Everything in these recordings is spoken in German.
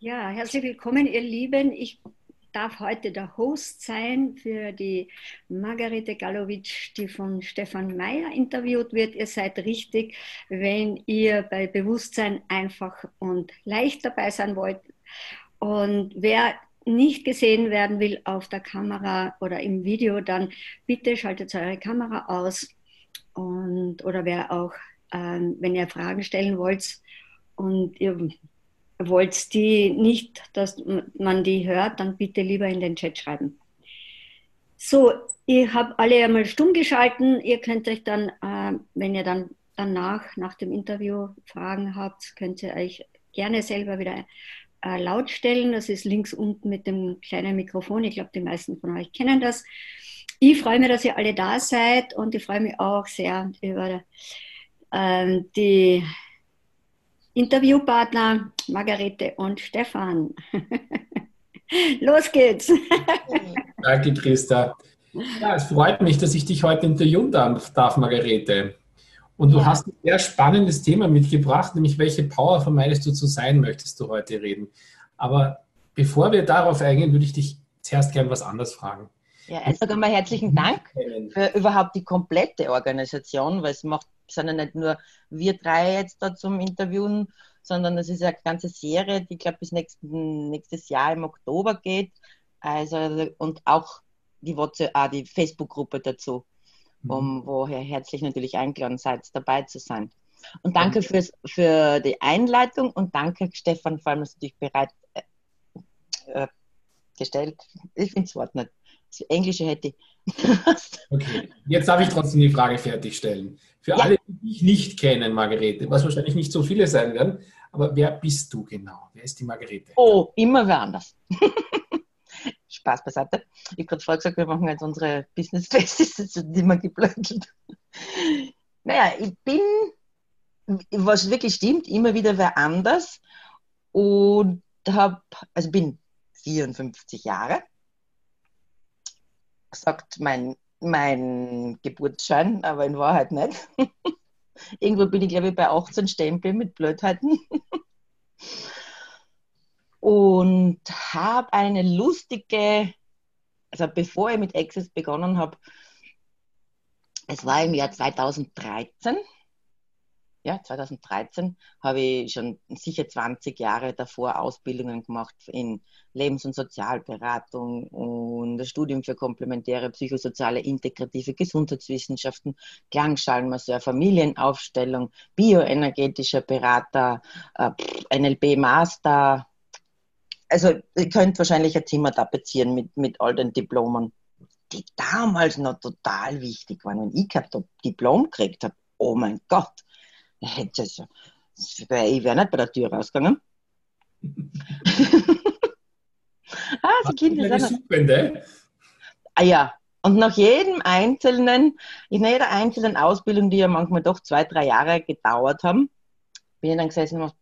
Ja, herzlich willkommen, ihr Lieben. Ich darf heute der Host sein für die Margarete Galowitsch, die von Stefan Meyer interviewt wird. Ihr seid richtig, wenn ihr bei Bewusstsein einfach und leicht dabei sein wollt. Und wer nicht gesehen werden will auf der Kamera oder im Video, dann bitte schaltet eure Kamera aus. Und, oder wer auch, ähm, wenn ihr Fragen stellen wollt und ihr wollt die nicht, dass man die hört, dann bitte lieber in den Chat schreiben. So, ich habe alle einmal stumm geschalten. Ihr könnt euch dann, äh, wenn ihr dann danach, nach dem Interview Fragen habt, könnt ihr euch gerne selber wieder äh, laut stellen. Das ist links unten mit dem kleinen Mikrofon. Ich glaube, die meisten von euch kennen das. Ich freue mich, dass ihr alle da seid und ich freue mich auch sehr über äh, die Interviewpartner Margarete und Stefan. Los geht's. Danke, Christa. Ja, es freut mich, dass ich dich heute interviewen darf, darf Margarete. Und du ja. hast ein sehr spannendes Thema mitgebracht, nämlich welche Power vermeidest du zu sein, möchtest du heute reden. Aber bevor wir darauf eingehen, würde ich dich zuerst gern was anderes fragen. Ja, erst einmal herzlichen Dank für überhaupt die komplette Organisation, weil es macht sind ja nicht nur wir drei jetzt da zum Interviewen, sondern es ist eine ganze Serie, die, ich glaube, bis nächsten, nächstes Jahr im Oktober geht. Also, und auch die WhatsApp, ah, die Facebook-Gruppe dazu, mhm. um, wo ihr herzlich natürlich eingeladen seid, dabei zu sein. Und danke fürs, für die Einleitung und danke, Stefan, vor allem, dass du dich bereit äh, äh gestellt. Ich finde das Wort nicht. Das Englische hätte okay, jetzt darf ich trotzdem die Frage fertigstellen. Für ja. alle, die dich nicht kennen, Margarete, was wahrscheinlich nicht so viele sein werden, aber wer bist du genau? Wer ist die Margarete? Oh, immer wer anders. Spaß beiseite. Ich habe gerade vorher gesagt, wir machen jetzt unsere Business-Fest, ist jetzt immer geblödelt. Naja, ich bin, was wirklich stimmt, immer wieder wer anders und habe, also bin 54 Jahre sagt mein, mein Geburtsschein, aber in Wahrheit nicht. Irgendwo bin ich, glaube ich, bei 18 Stempel mit Blödheiten. Und habe eine lustige, also bevor ich mit Access begonnen habe, es war im Jahr 2013, ja, 2013 habe ich schon sicher 20 Jahre davor Ausbildungen gemacht in Lebens- und Sozialberatung und das Studium für komplementäre psychosoziale integrative Gesundheitswissenschaften, Klangschalenmasseur, Familienaufstellung, bioenergetischer Berater, äh, NLP-Master. Also ihr könnt wahrscheinlich ein Zimmer tapezieren mit, mit all den Diplomen, die damals noch total wichtig waren. Wenn ich kein Diplom gekriegt habe, oh mein Gott, Ich wäre nicht bei der Tür rausgegangen. ah, die Kinder sind. Suchende? Ah ja, und nach jedem einzelnen, in jeder einzelnen Ausbildung, die ja manchmal doch zwei, drei Jahre gedauert haben, bin ich dann gesessen und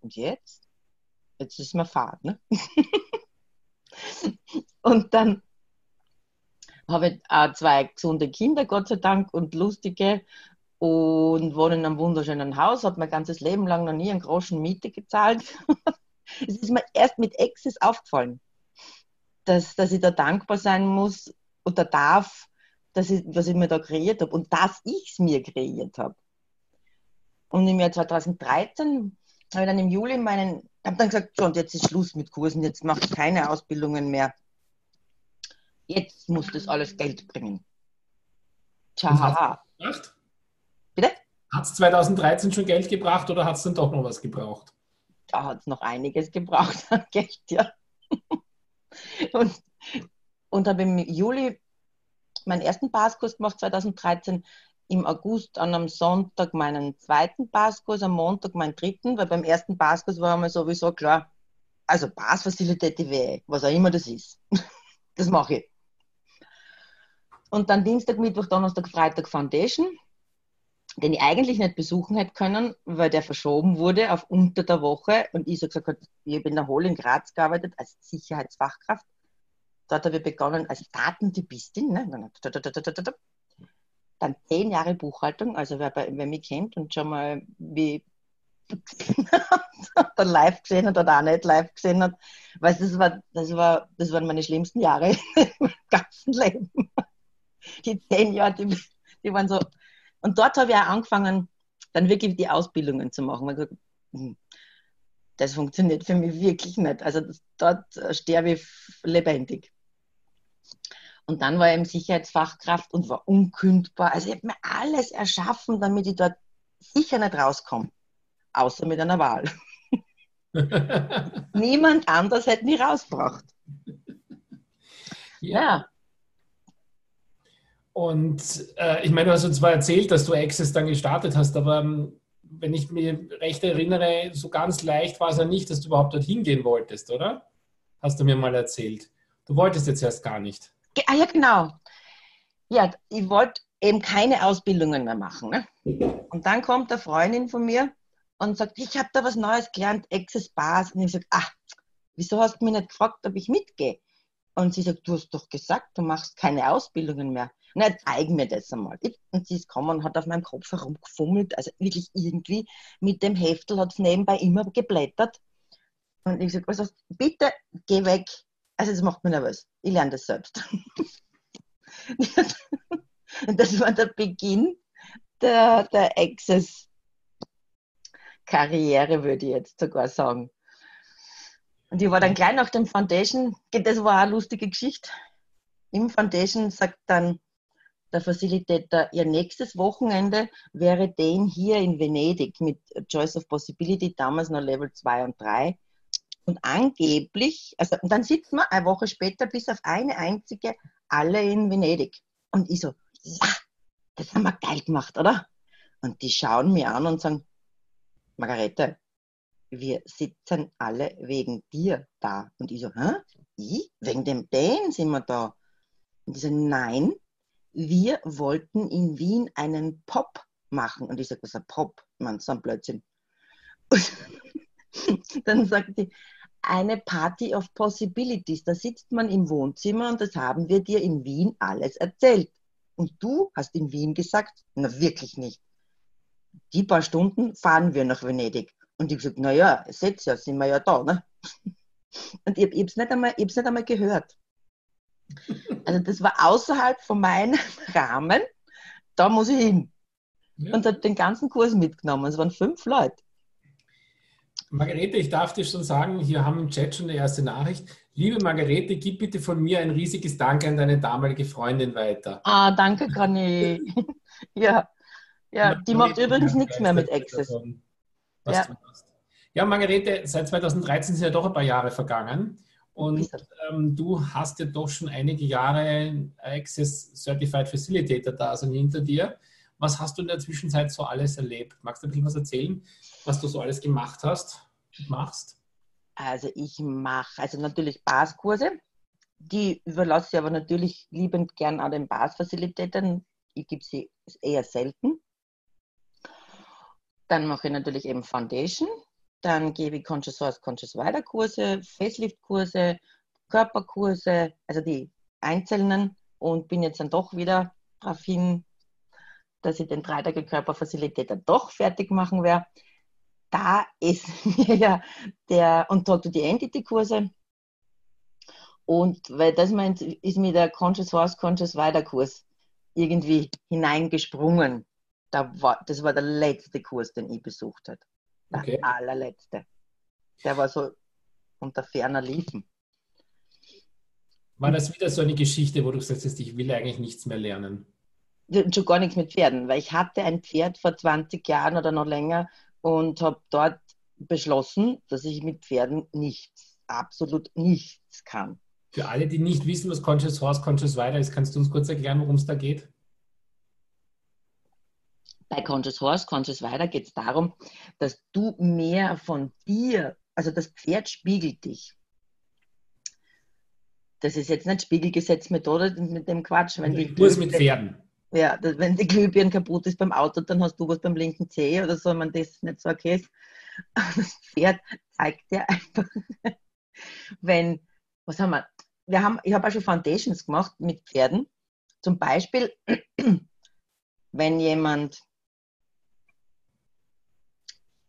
und jetzt? Jetzt ist mir Fahrt, ne? und dann habe ich auch zwei gesunde Kinder, Gott sei Dank, und lustige und wohne in einem wunderschönen Haus, habe mein ganzes Leben lang noch nie einen großen Miete gezahlt. es ist mir erst mit Access aufgefallen, dass, dass ich da dankbar sein muss oder darf, dass ich, was ich mir da kreiert habe und dass ich es mir kreiert habe. Und im Jahr 2013 habe ich dann im Juli meinen, habe dann gesagt, so und jetzt ist Schluss mit Kursen, jetzt mache ich keine Ausbildungen mehr. Jetzt muss das alles Geld bringen. Tja. Bitte? Hat es 2013 schon Geld gebracht oder hat es dann doch noch was gebraucht? Da hat es noch einiges gebraucht an Geld, ja. und, und habe im Juli meinen ersten Passkurs gemacht, 2013. Im August an einem Sonntag meinen zweiten Passkurs, am Montag meinen dritten, weil beim ersten Passkurs war mir sowieso klar, also Passfacilität, was auch immer das ist. das mache ich. Und dann Dienstag, Mittwoch, Donnerstag, Freitag Foundation den ich eigentlich nicht besuchen hätte können, weil der verschoben wurde auf unter der Woche und ich so gesagt habe, ich habe in der Hohl in Graz gearbeitet als Sicherheitsfachkraft. Dort habe ich begonnen als Datentypistin. Ne? Dann zehn Jahre Buchhaltung, also wer, bei, wer mich kennt und schon mal wie dann live gesehen hat oder auch nicht live gesehen hat. Weil das, war, das, war, das waren meine schlimmsten Jahre im ganzen Leben. Die zehn Jahre, die, die waren so. Und dort habe ich auch angefangen, dann wirklich die Ausbildungen zu machen. Hm, das funktioniert für mich wirklich nicht. Also das, dort sterbe ich lebendig. Und dann war ich im Sicherheitsfachkraft und war unkündbar. Also ich habe mir alles erschaffen, damit ich dort sicher nicht rauskomme. Außer mit einer Wahl. Niemand anders hätte mich rausgebracht. Ja. ja. Und äh, ich meine, du hast uns zwar erzählt, dass du Access dann gestartet hast, aber ähm, wenn ich mich recht erinnere, so ganz leicht war es ja nicht, dass du überhaupt dorthin gehen wolltest, oder? Hast du mir mal erzählt. Du wolltest jetzt erst gar nicht. Ah ja, genau. Ja, ich wollte eben keine Ausbildungen mehr machen. Ne? Und dann kommt eine Freundin von mir und sagt, ich habe da was Neues gelernt, Access Bars. Und ich sage, ach, wieso hast du mich nicht gefragt, ob ich mitgehe? Und sie sagt, du hast doch gesagt, du machst keine Ausbildungen mehr. Na, zeig mir das einmal. Und sie ist gekommen und hat auf meinem Kopf herumgefummelt, also wirklich irgendwie mit dem Heftel hat es nebenbei immer geblättert. Und ich sage, hast bitte geh weg. Also das macht mich nervös. Ich lerne das selbst. und das war der Beginn der, der Access-Karriere, würde ich jetzt sogar sagen. Und ich war dann gleich nach dem Foundation, das war eine lustige Geschichte. Im Foundation sagt dann der Facilitator, ihr nächstes Wochenende wäre den hier in Venedig mit Choice of Possibility, damals noch Level 2 und 3. Und angeblich, also und dann sitzt man eine Woche später bis auf eine einzige alle in Venedig. Und ich so, ja, das haben wir geil gemacht, oder? Und die schauen mir an und sagen, Margarete, wir sitzen alle wegen dir da. Und ich so, hä? Ich? Wegen dem Dan sind wir da. Und die so, nein, wir wollten in Wien einen Pop machen. Und ich sage, was ist ein Pop? Man, so ein Blödsinn. Dann sagt die, eine Party of Possibilities. Da sitzt man im Wohnzimmer und das haben wir dir in Wien alles erzählt. Und du hast in Wien gesagt, na wirklich nicht. Die paar Stunden fahren wir nach Venedig. Und ich gesagt, naja, seht ja, sind wir ja da. Ne? Und ich habe es nicht, nicht einmal gehört. Also das war außerhalb von meinem Rahmen. Da muss ich hin. Ja. Und habe den ganzen Kurs mitgenommen. Es waren fünf Leute. Margarete, ich darf dir schon sagen, hier haben im Chat schon die erste Nachricht. Liebe Margarete, gib bitte von mir ein riesiges Danke an deine damalige Freundin weiter. Ah, danke, Conny. ja, ja die macht übrigens nichts mehr mit Access. ja. ja, Margarete, seit 2013 sind ja doch ein paar Jahre vergangen. Und ähm, du hast ja doch schon einige Jahre Access Certified Facilitator da sind hinter dir. Was hast du in der Zwischenzeit so alles erlebt? Magst du ein bisschen was erzählen, was du so alles gemacht hast und machst? Also ich mache also natürlich Baskurse. Die überlasse ich aber natürlich liebend gern an den Bas-Facilitätern. Ich gebe sie eher selten. Dann mache ich natürlich eben Foundation. Dann gebe ich Conscious Source, Conscious Wider Kurse, Facelift Kurse, Körperkurse, also die einzelnen und bin jetzt dann doch wieder darauf hin dass ich den dreitage Körperfacilitator doch fertig machen werde. Da ist mir ja der, und Talk die Entity-Kurse. Und weil das meint, ist mir der Conscious Horse, Conscious Wider Kurs irgendwie hineingesprungen. Da war, das war der letzte Kurs, den ich besucht habe. Der okay. allerletzte. Der war so unter ferner Liefen. War das wieder so eine Geschichte, wo du sagst, ich will eigentlich nichts mehr lernen? schon gar nichts mit Pferden, weil ich hatte ein Pferd vor 20 Jahren oder noch länger und habe dort beschlossen, dass ich mit Pferden nichts, absolut nichts kann. Für alle, die nicht wissen, was Conscious Horse, Conscious Rider ist, kannst du uns kurz erklären, worum es da geht? Bei Conscious Horse, Conscious Rider geht es darum, dass du mehr von dir, also das Pferd spiegelt dich. Das ist jetzt nicht Spiegelgesetzmethode mit dem Quatsch. Wenn die Kurs mit Pferden. Ja, wenn die Glühbirne kaputt ist beim Auto, dann hast du was beim linken Zeh oder so, wenn das nicht so okay ist. Das Pferd zeigt dir einfach, wenn, was haben wir? wir haben, ich habe auch schon Foundations gemacht mit Pferden. Zum Beispiel, wenn jemand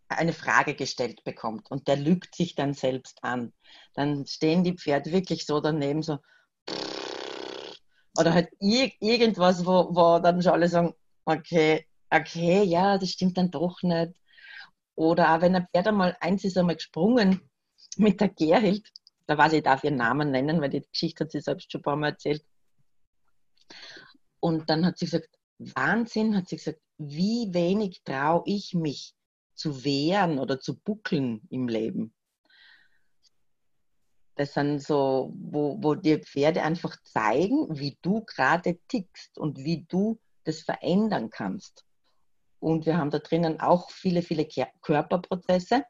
eine Frage gestellt bekommt und der lügt sich dann selbst an, dann stehen die Pferde wirklich so daneben, so oder halt irgendwas, wo, wo dann schon alle sagen, okay, okay, ja, das stimmt dann doch nicht. Oder auch wenn ein Pferd einmal, eins ist einmal gesprungen mit der Gerhild, da weiß ich, ich darf ihren Namen nennen, weil die Geschichte hat sie selbst schon ein paar Mal erzählt. Und dann hat sie gesagt, Wahnsinn, hat sie gesagt, wie wenig traue ich mich zu wehren oder zu buckeln im Leben. Das sind so, wo, wo dir Pferde einfach zeigen, wie du gerade tickst und wie du das verändern kannst. Und wir haben da drinnen auch viele, viele Körperprozesse,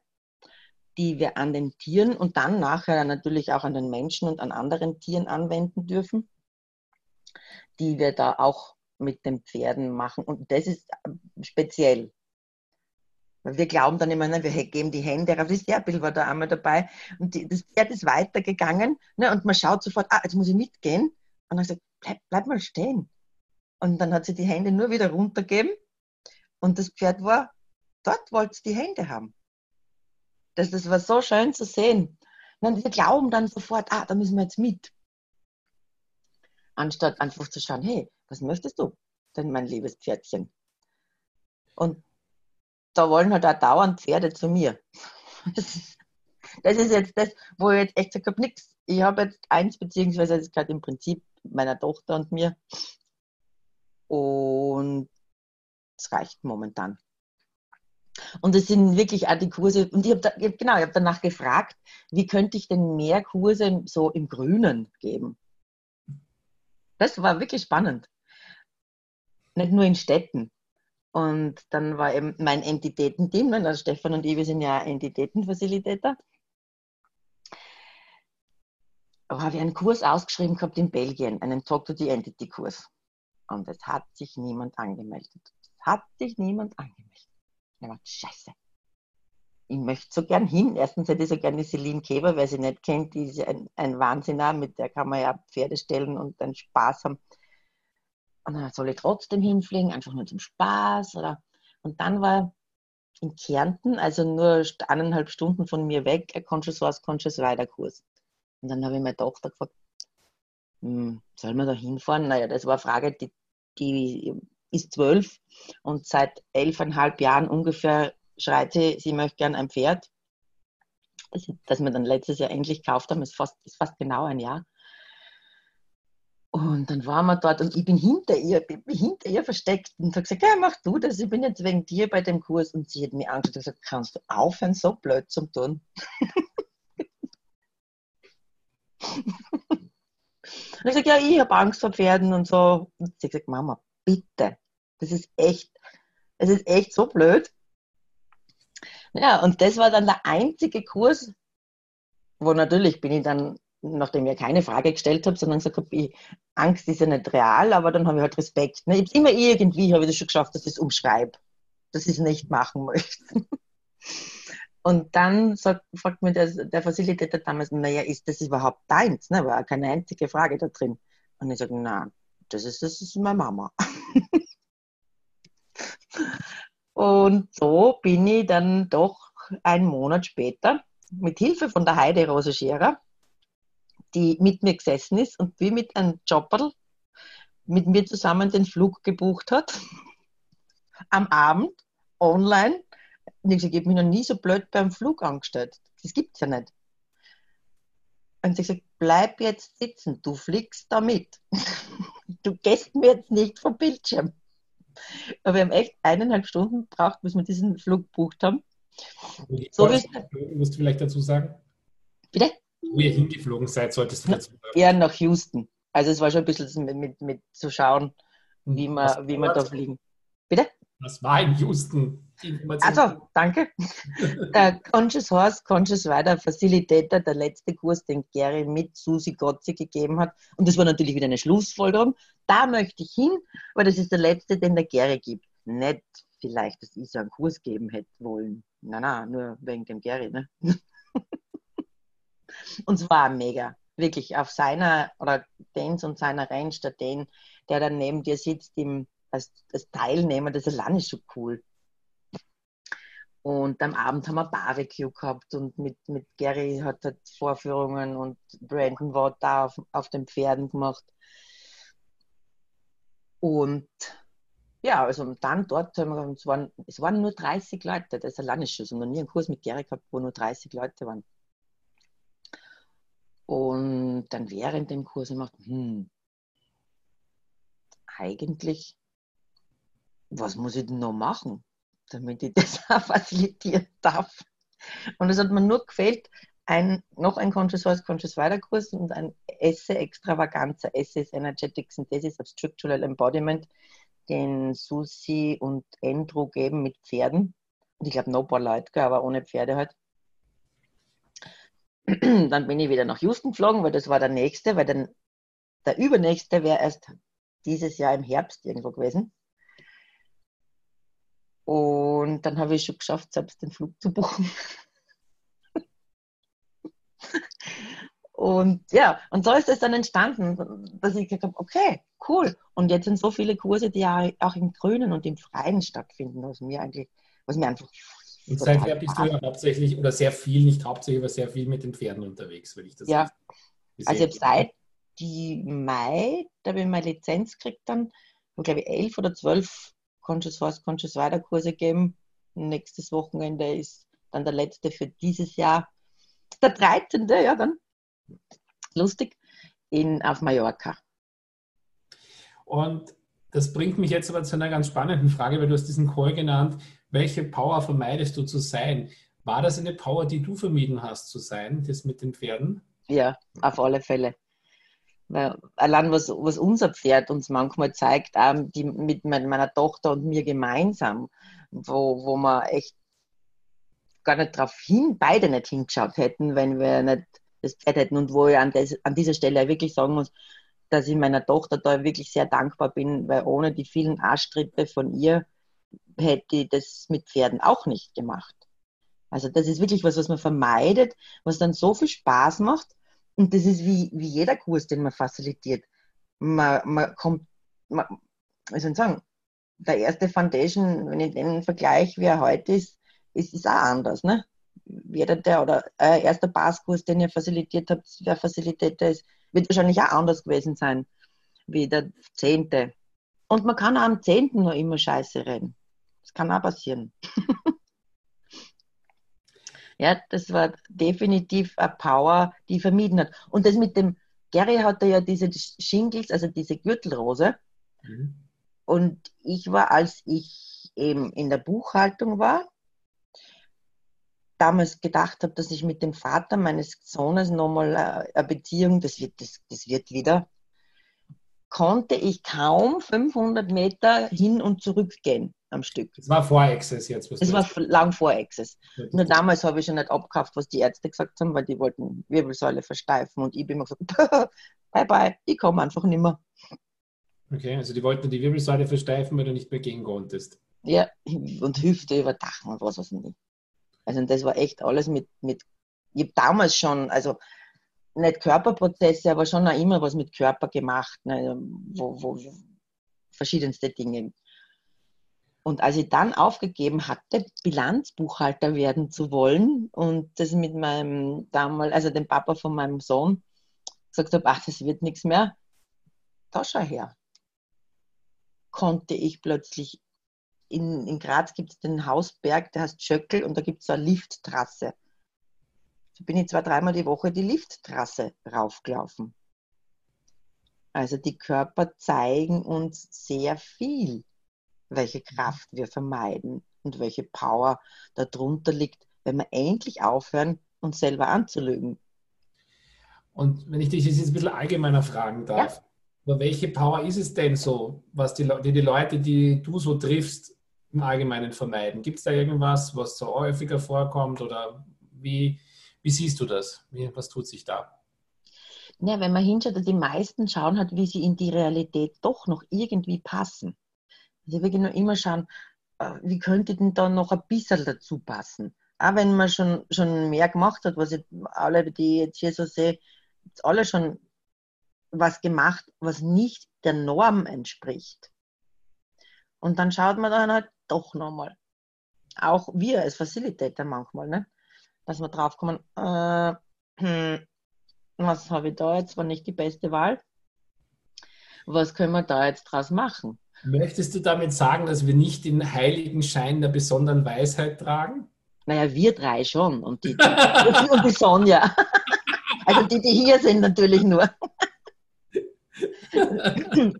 die wir an den Tieren und dann nachher natürlich auch an den Menschen und an anderen Tieren anwenden dürfen, die wir da auch mit den Pferden machen. Und das ist speziell. Wir glauben dann immer, ne, wir geben die Hände raus. Das Sterbild war da einmal dabei. Und die, das Pferd ist weitergegangen. Ne, und man schaut sofort, ah, jetzt muss ich mitgehen. Und dann sagt, bleib, bleib mal stehen. Und dann hat sie die Hände nur wieder runtergeben. Und das Pferd war, dort wollte es die Hände haben. Das, das war so schön zu sehen. Und wir glauben dann sofort, ah, da müssen wir jetzt mit. Anstatt einfach zu schauen, hey, was möchtest du denn, mein liebes Pferdchen? Und da wollen halt auch dauernd Pferde zu mir. Das ist, jetzt das, wo ich jetzt echt gesagt habe, nichts. Ich habe jetzt eins, beziehungsweise das gehört im Prinzip meiner Tochter und mir. Und es reicht momentan. Und es sind wirklich auch die Kurse, und ich habe da, genau, ich habe danach gefragt, wie könnte ich denn mehr Kurse so im Grünen geben? Das war wirklich spannend. Nicht nur in Städten. Und dann war eben mein Entitätenteam, also Stefan und ich, wir sind ja Entitätenfacilitator. Da habe ich einen Kurs ausgeschrieben gehabt in Belgien, einen Talk to the Entity Kurs. Und es hat sich niemand angemeldet. Es hat sich niemand angemeldet. Ich dachte, scheiße. Ich möchte so gern hin. Erstens hätte ich so gerne Celine Keber, wer sie nicht kennt, die ist ein, ein Wahnsinner, mit der kann man ja Pferde stellen und dann Spaß haben. Und dann soll ich trotzdem hinfliegen, einfach nur zum Spaß. Oder? Und dann war in Kärnten, also nur eineinhalb Stunden von mir weg, ein Conscious Was, Conscious Weiterkurs. Und dann habe ich meine Tochter gefragt, hm, soll man da hinfahren? Naja, das war eine Frage, die, die ist zwölf und seit elfeinhalb Jahren ungefähr schreit sie, sie möchte gern ein Pferd. Das, das wir dann letztes Jahr endlich gekauft haben, ist fast, ist fast genau ein Jahr. Und dann waren wir dort und ich bin hinter ihr, bin hinter ihr versteckt und habe gesagt, ja, mach du das, ich bin jetzt wegen dir bei dem Kurs. Und sie hat mir angeschaut und gesagt, kannst du aufhören, so blöd zu tun? und ich gesagt, ja, ich habe Angst vor Pferden und so. Und sie hat gesagt, Mama, bitte, das ist echt, es ist echt so blöd. Ja, und das war dann der einzige Kurs, wo natürlich bin ich dann nachdem ich keine Frage gestellt habe, sondern gesagt habe, Angst ist ja nicht real, aber dann habe ich halt Respekt. Ne? Ich immer irgendwie, habe ich das schon geschafft, dass ich es umschreibe, dass ich es nicht machen möchte. Und dann sagt, fragt mir der, der Facilitator damals, naja, ist das überhaupt deins? Ne? War keine einzige Frage da drin. Und ich sage, na, das ist, das ist meine Mama. Und so bin ich dann doch einen Monat später mit Hilfe von der Heide Rose Scherer die mit mir gesessen ist und wie mit einem Jobberl mit mir zusammen den Flug gebucht hat. Am Abend, online. Und ich habe mich noch nie so blöd beim Flug angestellt. Das gibt es ja nicht. Und sie gesagt, bleib jetzt sitzen, du fliegst damit. Du gehst mir jetzt nicht vom Bildschirm. Aber wir haben echt eineinhalb Stunden gebraucht, bis wir diesen Flug gebucht haben. So wie musst du vielleicht dazu sagen? Bitte? Wo ihr hingeflogen seid, solltest du dazu sagen. Eher nach Houston. Also es war schon ein bisschen mit, mit, mit zu schauen, wie man, wie man da fliegen. Bitte? Was war in Houston? Also, danke. der Conscious Horse, Conscious Rider Facilitator, der letzte Kurs, den Gary mit Susi Gotzi gegeben hat. Und das war natürlich wieder eine Schlussfolgerung. Da möchte ich hin, weil das ist der letzte, den der Gary gibt. Nicht vielleicht, dass ich so einen Kurs geben hätte wollen. Nein, nein, nur wegen dem Gary. Ne? Und es war mega. Wirklich auf seiner, oder Dens und seiner Range, der Den, der dann neben dir sitzt, im, als, als Teilnehmer, das allein ist so cool. Und am Abend haben wir Barbecue gehabt und mit, mit Gary hat er Vorführungen und Brandon war da auf, auf den Pferden gemacht. Und ja, also dann dort, es waren, es waren nur 30 Leute, das ist alleine schon. Ich habe noch nie einen Kurs mit Gary gehabt, wo nur 30 Leute waren. Und dann während dem Kurs gemacht, hm, eigentlich, was muss ich denn noch machen? damit ich das auch facilitieren darf. Und es hat mir nur gefehlt, ein, noch ein Conscious Voice, Conscious Wider Kurs und ein Esse Extravaganza, Esse ist Energetic Synthesis of Structural Embodiment, den Susi und Andrew geben mit Pferden. Und ich glaube, noch ein paar Leute, aber ohne Pferde halt. Dann bin ich wieder nach Houston geflogen, weil das war der nächste, weil dann der übernächste wäre erst dieses Jahr im Herbst irgendwo gewesen. Und dann habe ich schon geschafft, selbst den Flug zu buchen. und ja, und so ist es dann entstanden, dass ich gesagt habe, okay, cool. Und jetzt sind so viele Kurse, die auch im Grünen und im Freien stattfinden, was mir eigentlich, was mir einfach. Und seither bist du ja hauptsächlich oder sehr viel, nicht hauptsächlich, aber sehr viel mit den Pferden unterwegs, wenn ich das Ja, also ich habe seit Mai, da habe ich meine Lizenz gekriegt dann, glaube ich, elf oder zwölf Conscious Force, Conscious Rider Kurse geben. Nächstes Wochenende ist dann der letzte für dieses Jahr. Der 13. ja dann. Lustig. In, auf Mallorca. Und das bringt mich jetzt aber zu einer ganz spannenden Frage, weil du hast diesen Call genannt. Welche Power vermeidest du zu sein? War das eine Power, die du vermieden hast zu sein, das mit den Pferden? Ja, auf alle Fälle. Weil allein was, was unser Pferd uns manchmal zeigt, auch die, mit meiner Tochter und mir gemeinsam, wo, wo wir echt gar nicht darauf hin, beide nicht hingeschaut hätten, wenn wir nicht das Pferd hätten. Und wo ich an, des, an dieser Stelle wirklich sagen muss, dass ich meiner Tochter da wirklich sehr dankbar bin, weil ohne die vielen Arschtritte von ihr hätte das mit Pferden auch nicht gemacht. Also das ist wirklich was, was man vermeidet, was dann so viel Spaß macht und das ist wie, wie jeder Kurs, den man facilitiert. Man, man kommt, man, wie soll sagen, der erste Foundation, wenn ich den vergleiche, wie er heute ist, ist es auch anders. Ne? Jeder der oder äh, erster Passkurs, den ihr facilitiert habt, wer Facilitator ist, wird wahrscheinlich auch anders gewesen sein wie der zehnte. Und man kann auch am zehnten noch immer Scheiße reden. Das kann auch passieren. Ja, das war definitiv eine Power, die vermieden hat. Und das mit dem, Gary hatte ja diese Shingles, also diese Gürtelrose. Mhm. Und ich war, als ich eben in der Buchhaltung war, damals gedacht habe, dass ich mit dem Vater meines Sohnes nochmal äh, eine Beziehung, das wird, das, das wird wieder, konnte ich kaum 500 Meter hin und zurück gehen am Stück. Es war vor Access jetzt. Es war lang vor Access. Nur damals habe ich schon nicht abgekauft, was die Ärzte gesagt haben, weil die wollten Wirbelsäule versteifen und ich bin immer gesagt, bye bye, ich komme einfach nicht mehr. Okay, also die wollten die Wirbelsäule versteifen, weil du nicht mehr gehen konntest. Ja, und Hüfte überdachen und was weiß ich nicht. Also das war echt alles mit, mit ich habe damals schon, also nicht Körperprozesse, aber schon auch immer was mit Körper gemacht, ne, wo, wo verschiedenste Dinge. Und als ich dann aufgegeben hatte, Bilanzbuchhalter werden zu wollen und das mit meinem damals, also dem Papa von meinem Sohn, gesagt habe, ach, das wird nichts mehr, da schau her, konnte ich plötzlich, in, in Graz gibt es den Hausberg, der heißt Schöckel und da gibt es so eine Lifttrasse. Da bin ich zwei, dreimal die Woche die Lifttrasse raufgelaufen. Also die Körper zeigen uns sehr viel welche Kraft wir vermeiden und welche Power darunter liegt, wenn wir endlich aufhören, uns selber anzulügen. Und wenn ich dich jetzt ein bisschen allgemeiner fragen darf, ja. aber welche Power ist es denn so, was die, die, die Leute, die du so triffst, im Allgemeinen vermeiden? Gibt es da irgendwas, was so häufiger vorkommt oder wie, wie siehst du das? Wie, was tut sich da? Ja, wenn man hinschaut, die meisten schauen halt, wie sie in die Realität doch noch irgendwie passen. Also wirklich nur immer schauen, äh, wie könnte denn da noch ein bisschen dazu passen. Auch wenn man schon, schon mehr gemacht hat, was ich alle, die ich jetzt hier so sehe, alle schon was gemacht, was nicht der Norm entspricht. Und dann schaut man dann halt doch nochmal. auch wir als Facilitator manchmal, ne? dass wir draufkommen, äh, was habe ich da jetzt, war nicht die beste Wahl. Was können wir da jetzt draus machen? Möchtest du damit sagen, dass wir nicht den heiligen Schein der besonderen Weisheit tragen? Naja, wir drei schon und die, und die Sonja. Also die, die hier sind natürlich nur.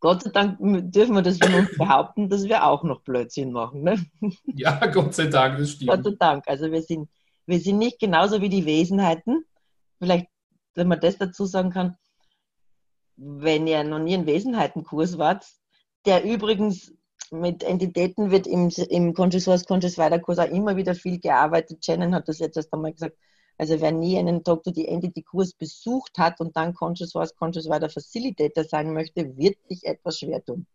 Gott sei Dank dürfen wir das von uns behaupten, dass wir auch noch Blödsinn machen. Ne? Ja, Gott sei Dank, das stimmt. Gott sei Dank. Also wir sind, wir sind nicht genauso wie die Wesenheiten. Vielleicht, wenn man das dazu sagen kann, wenn ihr noch nie einen Wesenheitenkurs wart, der übrigens mit Entitäten wird im, im Conscious Source, Conscious Wider Kurs auch immer wieder viel gearbeitet. Shannon hat das jetzt erst einmal gesagt. Also wer nie einen Dr. die Entity Kurs besucht hat und dann Conscious Source, Conscious Wider Facilitator sein möchte, wird sich etwas schwer tun.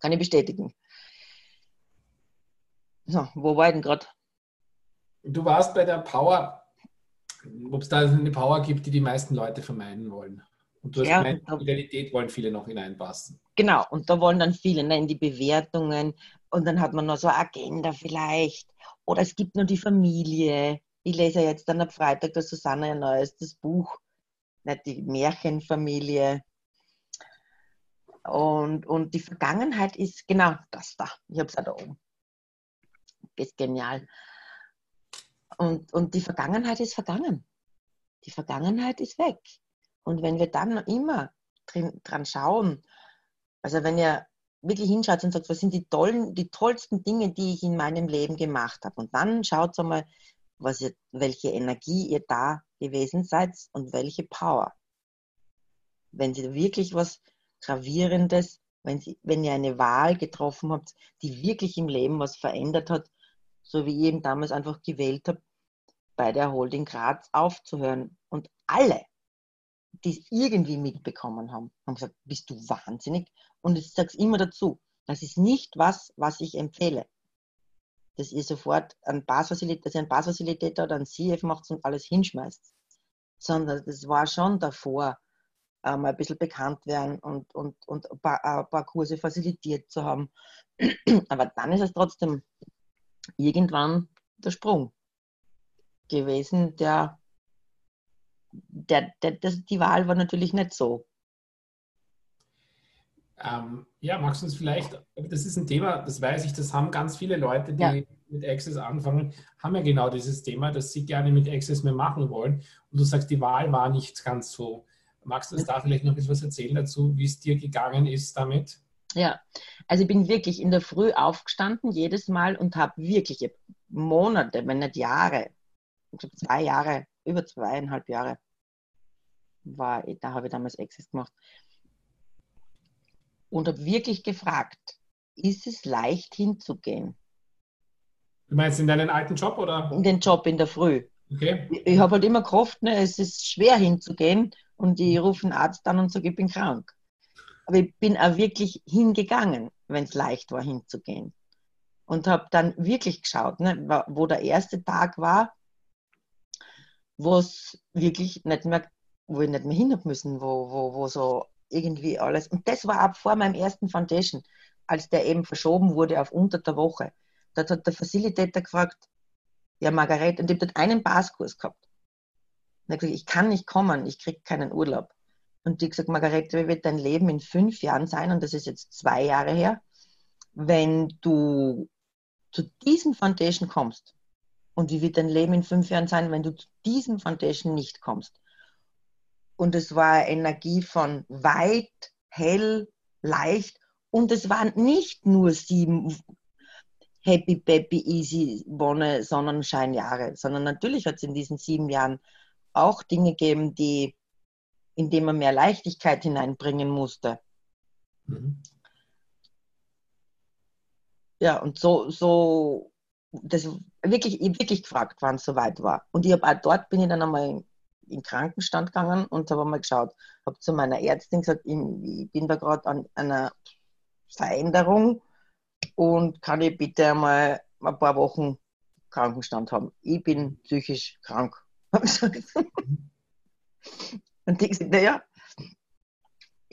Kann ich bestätigen. So, wo war ich denn gerade? Du warst bei der Power, ob es da eine Power gibt, die die meisten Leute vermeiden wollen. Und du hast ja, gemeint, Identität wollen viele noch hineinpassen. Genau, und da wollen dann viele ne, in die Bewertungen und dann hat man noch so eine Agenda vielleicht. Oder es gibt nur die Familie. Ich lese ja jetzt dann am Freitag der Susanne ein neuestes Buch, nicht die Märchenfamilie. Und, und die Vergangenheit ist genau das da. Ich habe es auch da oben. Ist genial. Und, und die Vergangenheit ist vergangen. Die Vergangenheit ist weg. Und wenn wir dann immer drin, dran schauen, also wenn ihr wirklich hinschaut und sagt, was sind die tollen, die tollsten Dinge, die ich in meinem Leben gemacht habe. Und dann schaut einmal, was ihr, welche Energie ihr da gewesen seid und welche Power. Wenn sie wirklich was Gravierendes, wenn, sie, wenn ihr eine Wahl getroffen habt, die wirklich im Leben was verändert hat, so wie ich eben damals einfach gewählt habe, bei der Holding Graz aufzuhören. Und alle, die irgendwie mitbekommen haben, haben gesagt, bist du wahnsinnig? Und ich sage es immer dazu, das ist nicht was, was ich empfehle. Dass ihr sofort ein Passfacilitator, dass ihr ein Passfacilitator oder ein CF macht und alles hinschmeißt. Sondern das war schon davor, ähm, ein bisschen bekannt werden und, und, und ein, paar, ein paar Kurse facilitiert zu haben. Aber dann ist es trotzdem irgendwann der Sprung gewesen, der der, der, das, die Wahl war natürlich nicht so. Ähm, ja, magst du uns vielleicht, das ist ein Thema, das weiß ich, das haben ganz viele Leute, die ja. mit Access anfangen, haben ja genau dieses Thema, dass sie gerne mit Access mehr machen wollen. Und du sagst, die Wahl war nicht ganz so. Magst du uns da vielleicht noch etwas erzählen dazu, wie es dir gegangen ist damit? Ja, also ich bin wirklich in der Früh aufgestanden, jedes Mal und habe wirklich Monate, wenn nicht Jahre, zwei Jahre über zweieinhalb Jahre war, da habe ich damals Access gemacht. Und habe wirklich gefragt, ist es leicht hinzugehen? Du meinst in deinen alten Job oder? In den Job in der Früh. Okay. Ich, ich habe halt immer gehofft, ne, es ist schwer hinzugehen und ich rufe einen Arzt an und sage, ich bin krank. Aber ich bin auch wirklich hingegangen, wenn es leicht war, hinzugehen. Und habe dann wirklich geschaut, ne, wo der erste Tag war, wo es wirklich nicht mehr, wo ich nicht mehr hin müssen, wo, wo, wo so irgendwie alles. Und das war auch vor meinem ersten Foundation, als der eben verschoben wurde auf unter der Woche. Dort hat der Facilitator gefragt, ja, Margarete, und ich habe einen Baskurs gehabt. Und er gesagt, ich kann nicht kommen, ich kriege keinen Urlaub. Und die gesagt, Margarete, wie wird dein Leben in fünf Jahren sein? Und das ist jetzt zwei Jahre her. Wenn du zu diesem Foundation kommst und wie wird dein Leben in fünf Jahren sein, wenn du zu diesem Foundation nicht kommst? Und es war Energie von weit, hell, leicht. Und es waren nicht nur sieben Happy, Peppy, Easy, Wonne, Sonnenscheinjahre, sondern natürlich hat es in diesen sieben Jahren auch Dinge gegeben, die, in denen man mehr Leichtigkeit hineinbringen musste. Mhm. Ja, und so, so das wirklich, ich wirklich gefragt, wann es soweit war. Und ich habe dort bin ich dann einmal in, in Krankenstand gegangen und habe mal geschaut, habe zu meiner Ärztin gesagt, ich, ich bin da gerade an einer Veränderung und kann ich bitte einmal ein paar Wochen Krankenstand haben. Ich bin psychisch krank. und die gesagt, naja,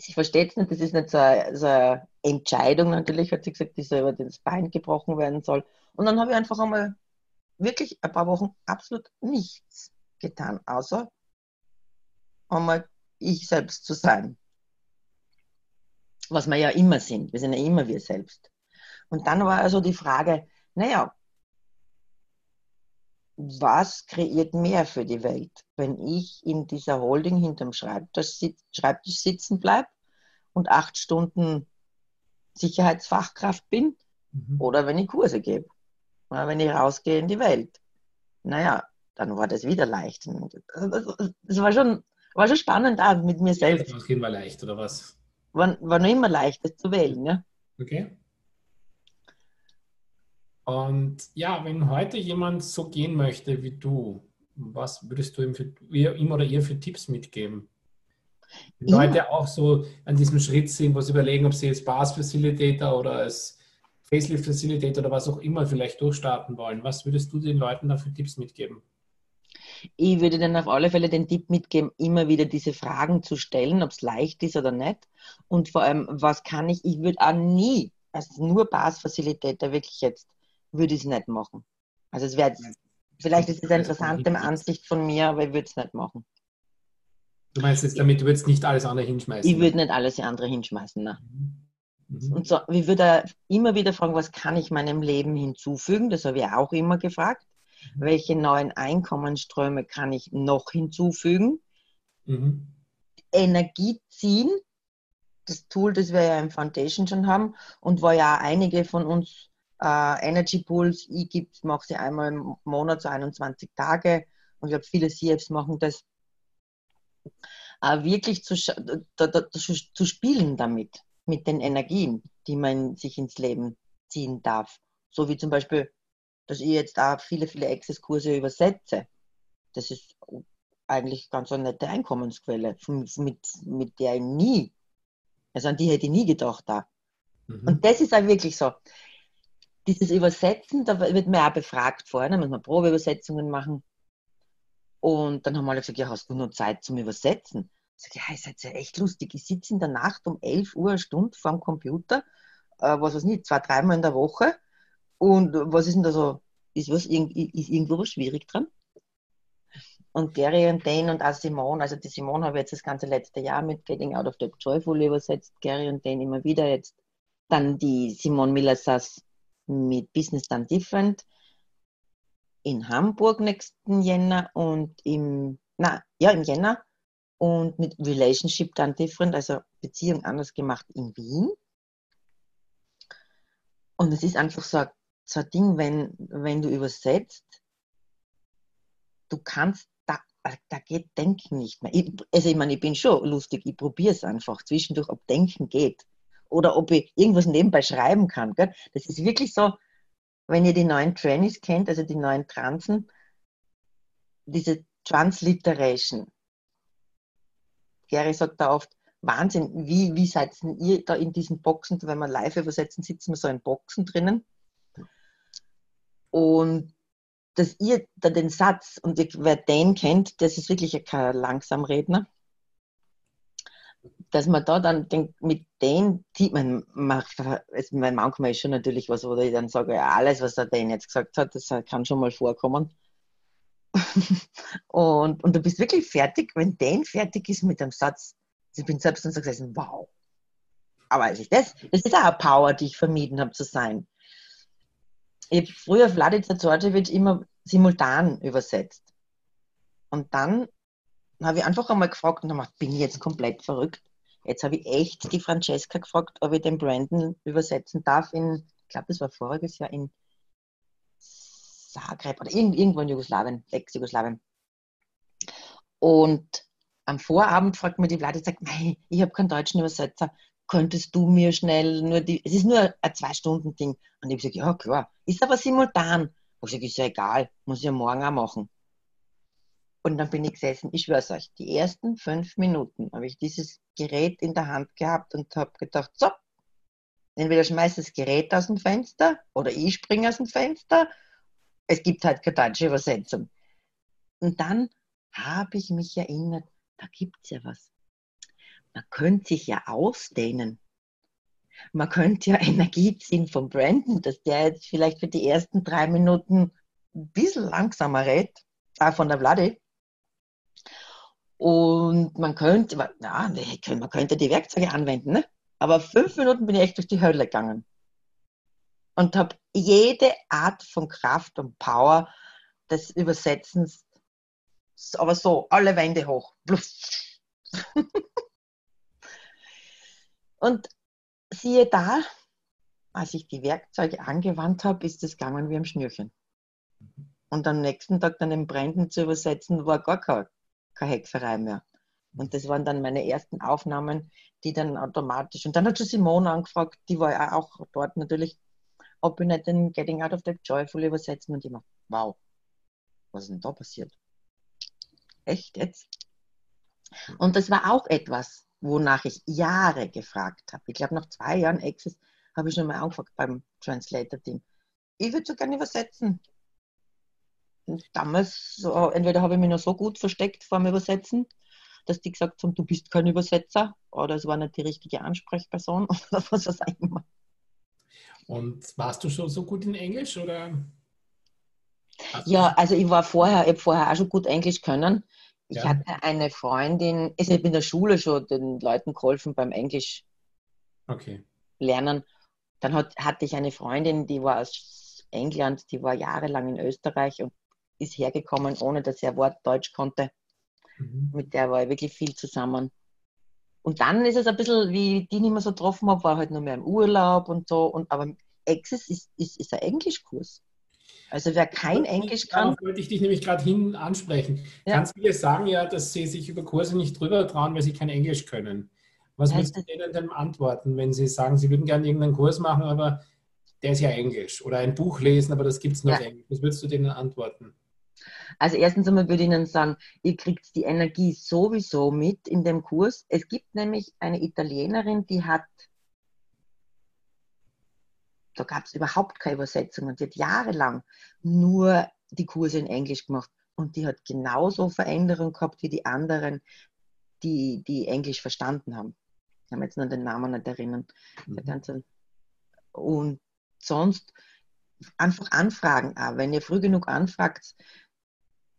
sie versteht es nicht, das ist nicht so eine, so eine, Entscheidung natürlich, hat sie gesagt, die selber das Bein gebrochen werden soll. Und dann habe ich einfach einmal wirklich ein paar Wochen absolut nichts getan, außer einmal ich selbst zu sein. Was wir ja immer sind, wir sind ja immer wir selbst. Und dann war also die Frage, naja, was kreiert mehr für die Welt, wenn ich in dieser Holding hinterm Schreibtisch, Schreibtisch sitzen bleibe und acht Stunden Sicherheitsfachkraft bin mhm. oder wenn ich Kurse gebe, oder wenn ich rausgehe in die Welt. Naja, dann war das wieder leicht. Das war schon, war schon spannend auch mit mir selbst. Rausgehen war leicht, oder was? War, war noch immer leicht, das zu wählen. Ja? Okay. Und ja, wenn heute jemand so gehen möchte wie du, was würdest du ihm, für, ihm oder ihr für Tipps mitgeben? Wenn ja. Leute auch so an diesem Schritt sind, wo sie überlegen, ob sie als Bars Facilitator oder als Facelift Facilitator oder was auch immer vielleicht durchstarten wollen, was würdest du den Leuten da für Tipps mitgeben? Ich würde dann auf alle Fälle den Tipp mitgeben, immer wieder diese Fragen zu stellen, ob es leicht ist oder nicht. Und vor allem, was kann ich? Ich würde auch nie als nur Bars Facilitator wirklich jetzt würde ich es nicht machen. Also es wäre vielleicht ist es eine interessante Ansicht von mir, aber ich würde es nicht machen. Du meinst jetzt damit, du würdest nicht alles andere hinschmeißen? Ich würde nicht alles andere hinschmeißen, ne? Mhm. Und so, ich würde immer wieder fragen, was kann ich meinem Leben hinzufügen? Das habe ich auch immer gefragt. Mhm. Welche neuen Einkommensströme kann ich noch hinzufügen? Mhm. Energie ziehen, das Tool, das wir ja im Foundation schon haben und wo ja einige von uns äh, Energy Pools, ich gibt, mache sie einmal im Monat, so 21 Tage. Und ich glaube, viele CFs machen das. Äh, wirklich zu, zu spielen damit, mit den Energien, die man sich ins Leben ziehen darf. So wie zum Beispiel, dass ich jetzt auch viele, viele Access-Kurse übersetze. Das ist eigentlich ganz eine nette Einkommensquelle, mit, mit der ich nie, also an die hätte ich nie gedacht da. Mhm. Und das ist auch wirklich so dieses Übersetzen, da wird man auch befragt vorher, da muss man Probeübersetzungen machen. Und dann haben alle gesagt, ja, hast du noch Zeit zum Übersetzen? Ich sage, ja, ihr seid ja echt lustig. Ich sitze in der Nacht um 11 Uhr eine Stunde vor dem Computer, äh, was weiß nicht, zwei, dreimal in der Woche. Und was ist denn da so, ist, was, ist irgendwo was schwierig dran? Und Gary und Dane und auch Simone, also die Simone habe ich jetzt das ganze letzte Jahr mit Getting Out of the Joyful übersetzt, Gary und Dane immer wieder jetzt. Dann die Simone Miller saß mit Business Done Different in Hamburg nächsten Jänner und im, na, ja, im Jänner und mit Relationship Done Different, also Beziehung anders gemacht in Wien. Und es ist einfach so, so ein Ding, wenn, wenn du übersetzt, du kannst, da, da geht Denken nicht mehr. Ich, also ich meine, ich bin schon lustig, ich probiere es einfach zwischendurch, ob Denken geht oder ob ich irgendwas nebenbei schreiben kann. Gell? Das ist wirklich so, wenn ihr die neuen Trainees kennt, also die neuen Transen, diese Transliteration. Gary sagt da oft, Wahnsinn, wie, wie seid ihr da in diesen Boxen, wenn wir live übersetzen, sitzen wir so in Boxen drinnen. Und dass ihr da den Satz, und wer den kennt, das ist wirklich kein Langsamredner, dass man da dann denkt, mit denen, die macht, also manchmal ist schon natürlich was, wo ich dann sage, ja, alles, was der den jetzt gesagt hat, das kann schon mal vorkommen. und, und du bist wirklich fertig, wenn den fertig ist mit dem Satz, ich bin selbst dann so gesessen, wow. Aber also das, das ist auch eine Power, die ich vermieden habe zu sein. Ich habe früher Vladica Djordjevic immer simultan übersetzt. Und dann habe ich einfach einmal gefragt und dann bin ich jetzt komplett verrückt? Jetzt habe ich echt die Francesca gefragt, ob ich den Brandon übersetzen darf in, ich glaube, das war voriges Jahr in Zagreb oder irgendwo in Jugoslawien, Ex-Jugoslawien. Und am Vorabend fragt mir die Vlad, sagt, ich habe keinen deutschen Übersetzer, könntest du mir schnell nur die, es ist nur ein Zwei-Stunden-Ding. Und ich habe gesagt, ja klar, ist aber simultan. Ich habe gesagt, ist ja egal, muss ich ja morgen auch machen. Und dann bin ich gesessen, ich schwör's euch, die ersten fünf Minuten habe ich dieses Gerät in der Hand gehabt und habe gedacht, so, entweder schmeißt das Gerät aus dem Fenster oder ich springe aus dem Fenster. Es gibt halt keine deutsche Übersetzung. Und dann habe ich mich erinnert, da gibt es ja was. man könnte sich ja ausdehnen. Man könnte ja Energie ziehen von Brandon, dass der jetzt vielleicht für die ersten drei Minuten ein bisschen langsamer redet, auch von der Vladi. Und man könnte, ja, man könnte die Werkzeuge anwenden, ne? aber fünf Minuten bin ich echt durch die Hölle gegangen und habe jede Art von Kraft und Power des Übersetzens, aber so, alle Wände hoch. und siehe da, als ich die Werkzeuge angewandt habe, ist es gegangen wie am Schnürchen. Und am nächsten Tag dann im Bränden zu übersetzen, war gar keine, keine Hexerei mehr. Und das waren dann meine ersten Aufnahmen, die dann automatisch. Und dann hat schon Simone angefragt, die war ja auch dort natürlich, ob ich nicht den Getting Out of the Joyful übersetzen. Und dachte, wow, was ist denn da passiert? Echt jetzt? Und das war auch etwas, wonach ich Jahre gefragt habe. Ich glaube, nach zwei Jahren Access habe ich schon mal angefragt beim Translator-Team. Ich würde so gerne übersetzen. Damals, entweder habe ich mich noch so gut versteckt vor dem Übersetzen, dass die gesagt haben, du bist kein Übersetzer oder es war nicht die richtige Ansprechperson oder was auch immer. Und warst du schon so gut in Englisch oder? Ja, also ich war vorher, ich habe vorher auch schon gut Englisch können. Ich ja. hatte eine Freundin, also ich habe in der Schule schon den Leuten geholfen beim Englisch okay. lernen. Dann hat, hatte ich eine Freundin, die war aus England, die war jahrelang in Österreich und ist hergekommen, ohne dass ein Wort Deutsch konnte. Mhm. Mit der war ich wirklich viel zusammen. Und dann ist es ein bisschen, wie ich die nicht mehr so getroffen habe, war halt nur mehr im Urlaub und so. Und, aber Access ist, ist, ist ein Englischkurs. Also wer kein Englisch kann. Darauf wollte ich dich nämlich gerade hin ansprechen. Ja. Ganz viele sagen ja, dass sie sich über Kurse nicht drüber trauen, weil sie kein Englisch können. Was würdest du denen denn antworten, wenn sie sagen, sie würden gerne irgendeinen Kurs machen, aber der ist ja Englisch? Oder ein Buch lesen, aber das gibt es nur ja. auf Englisch. Was würdest du denen antworten? Also erstens einmal würde ich Ihnen sagen, ihr kriegt die Energie sowieso mit in dem Kurs. Es gibt nämlich eine Italienerin, die hat, da gab es überhaupt keine Übersetzung und die hat jahrelang nur die Kurse in Englisch gemacht und die hat genauso Veränderungen gehabt wie die anderen, die, die Englisch verstanden haben. Ich kann mich jetzt nur den Namen nicht erinnern. Mhm. Und sonst einfach anfragen. Auch. Wenn ihr früh genug anfragt,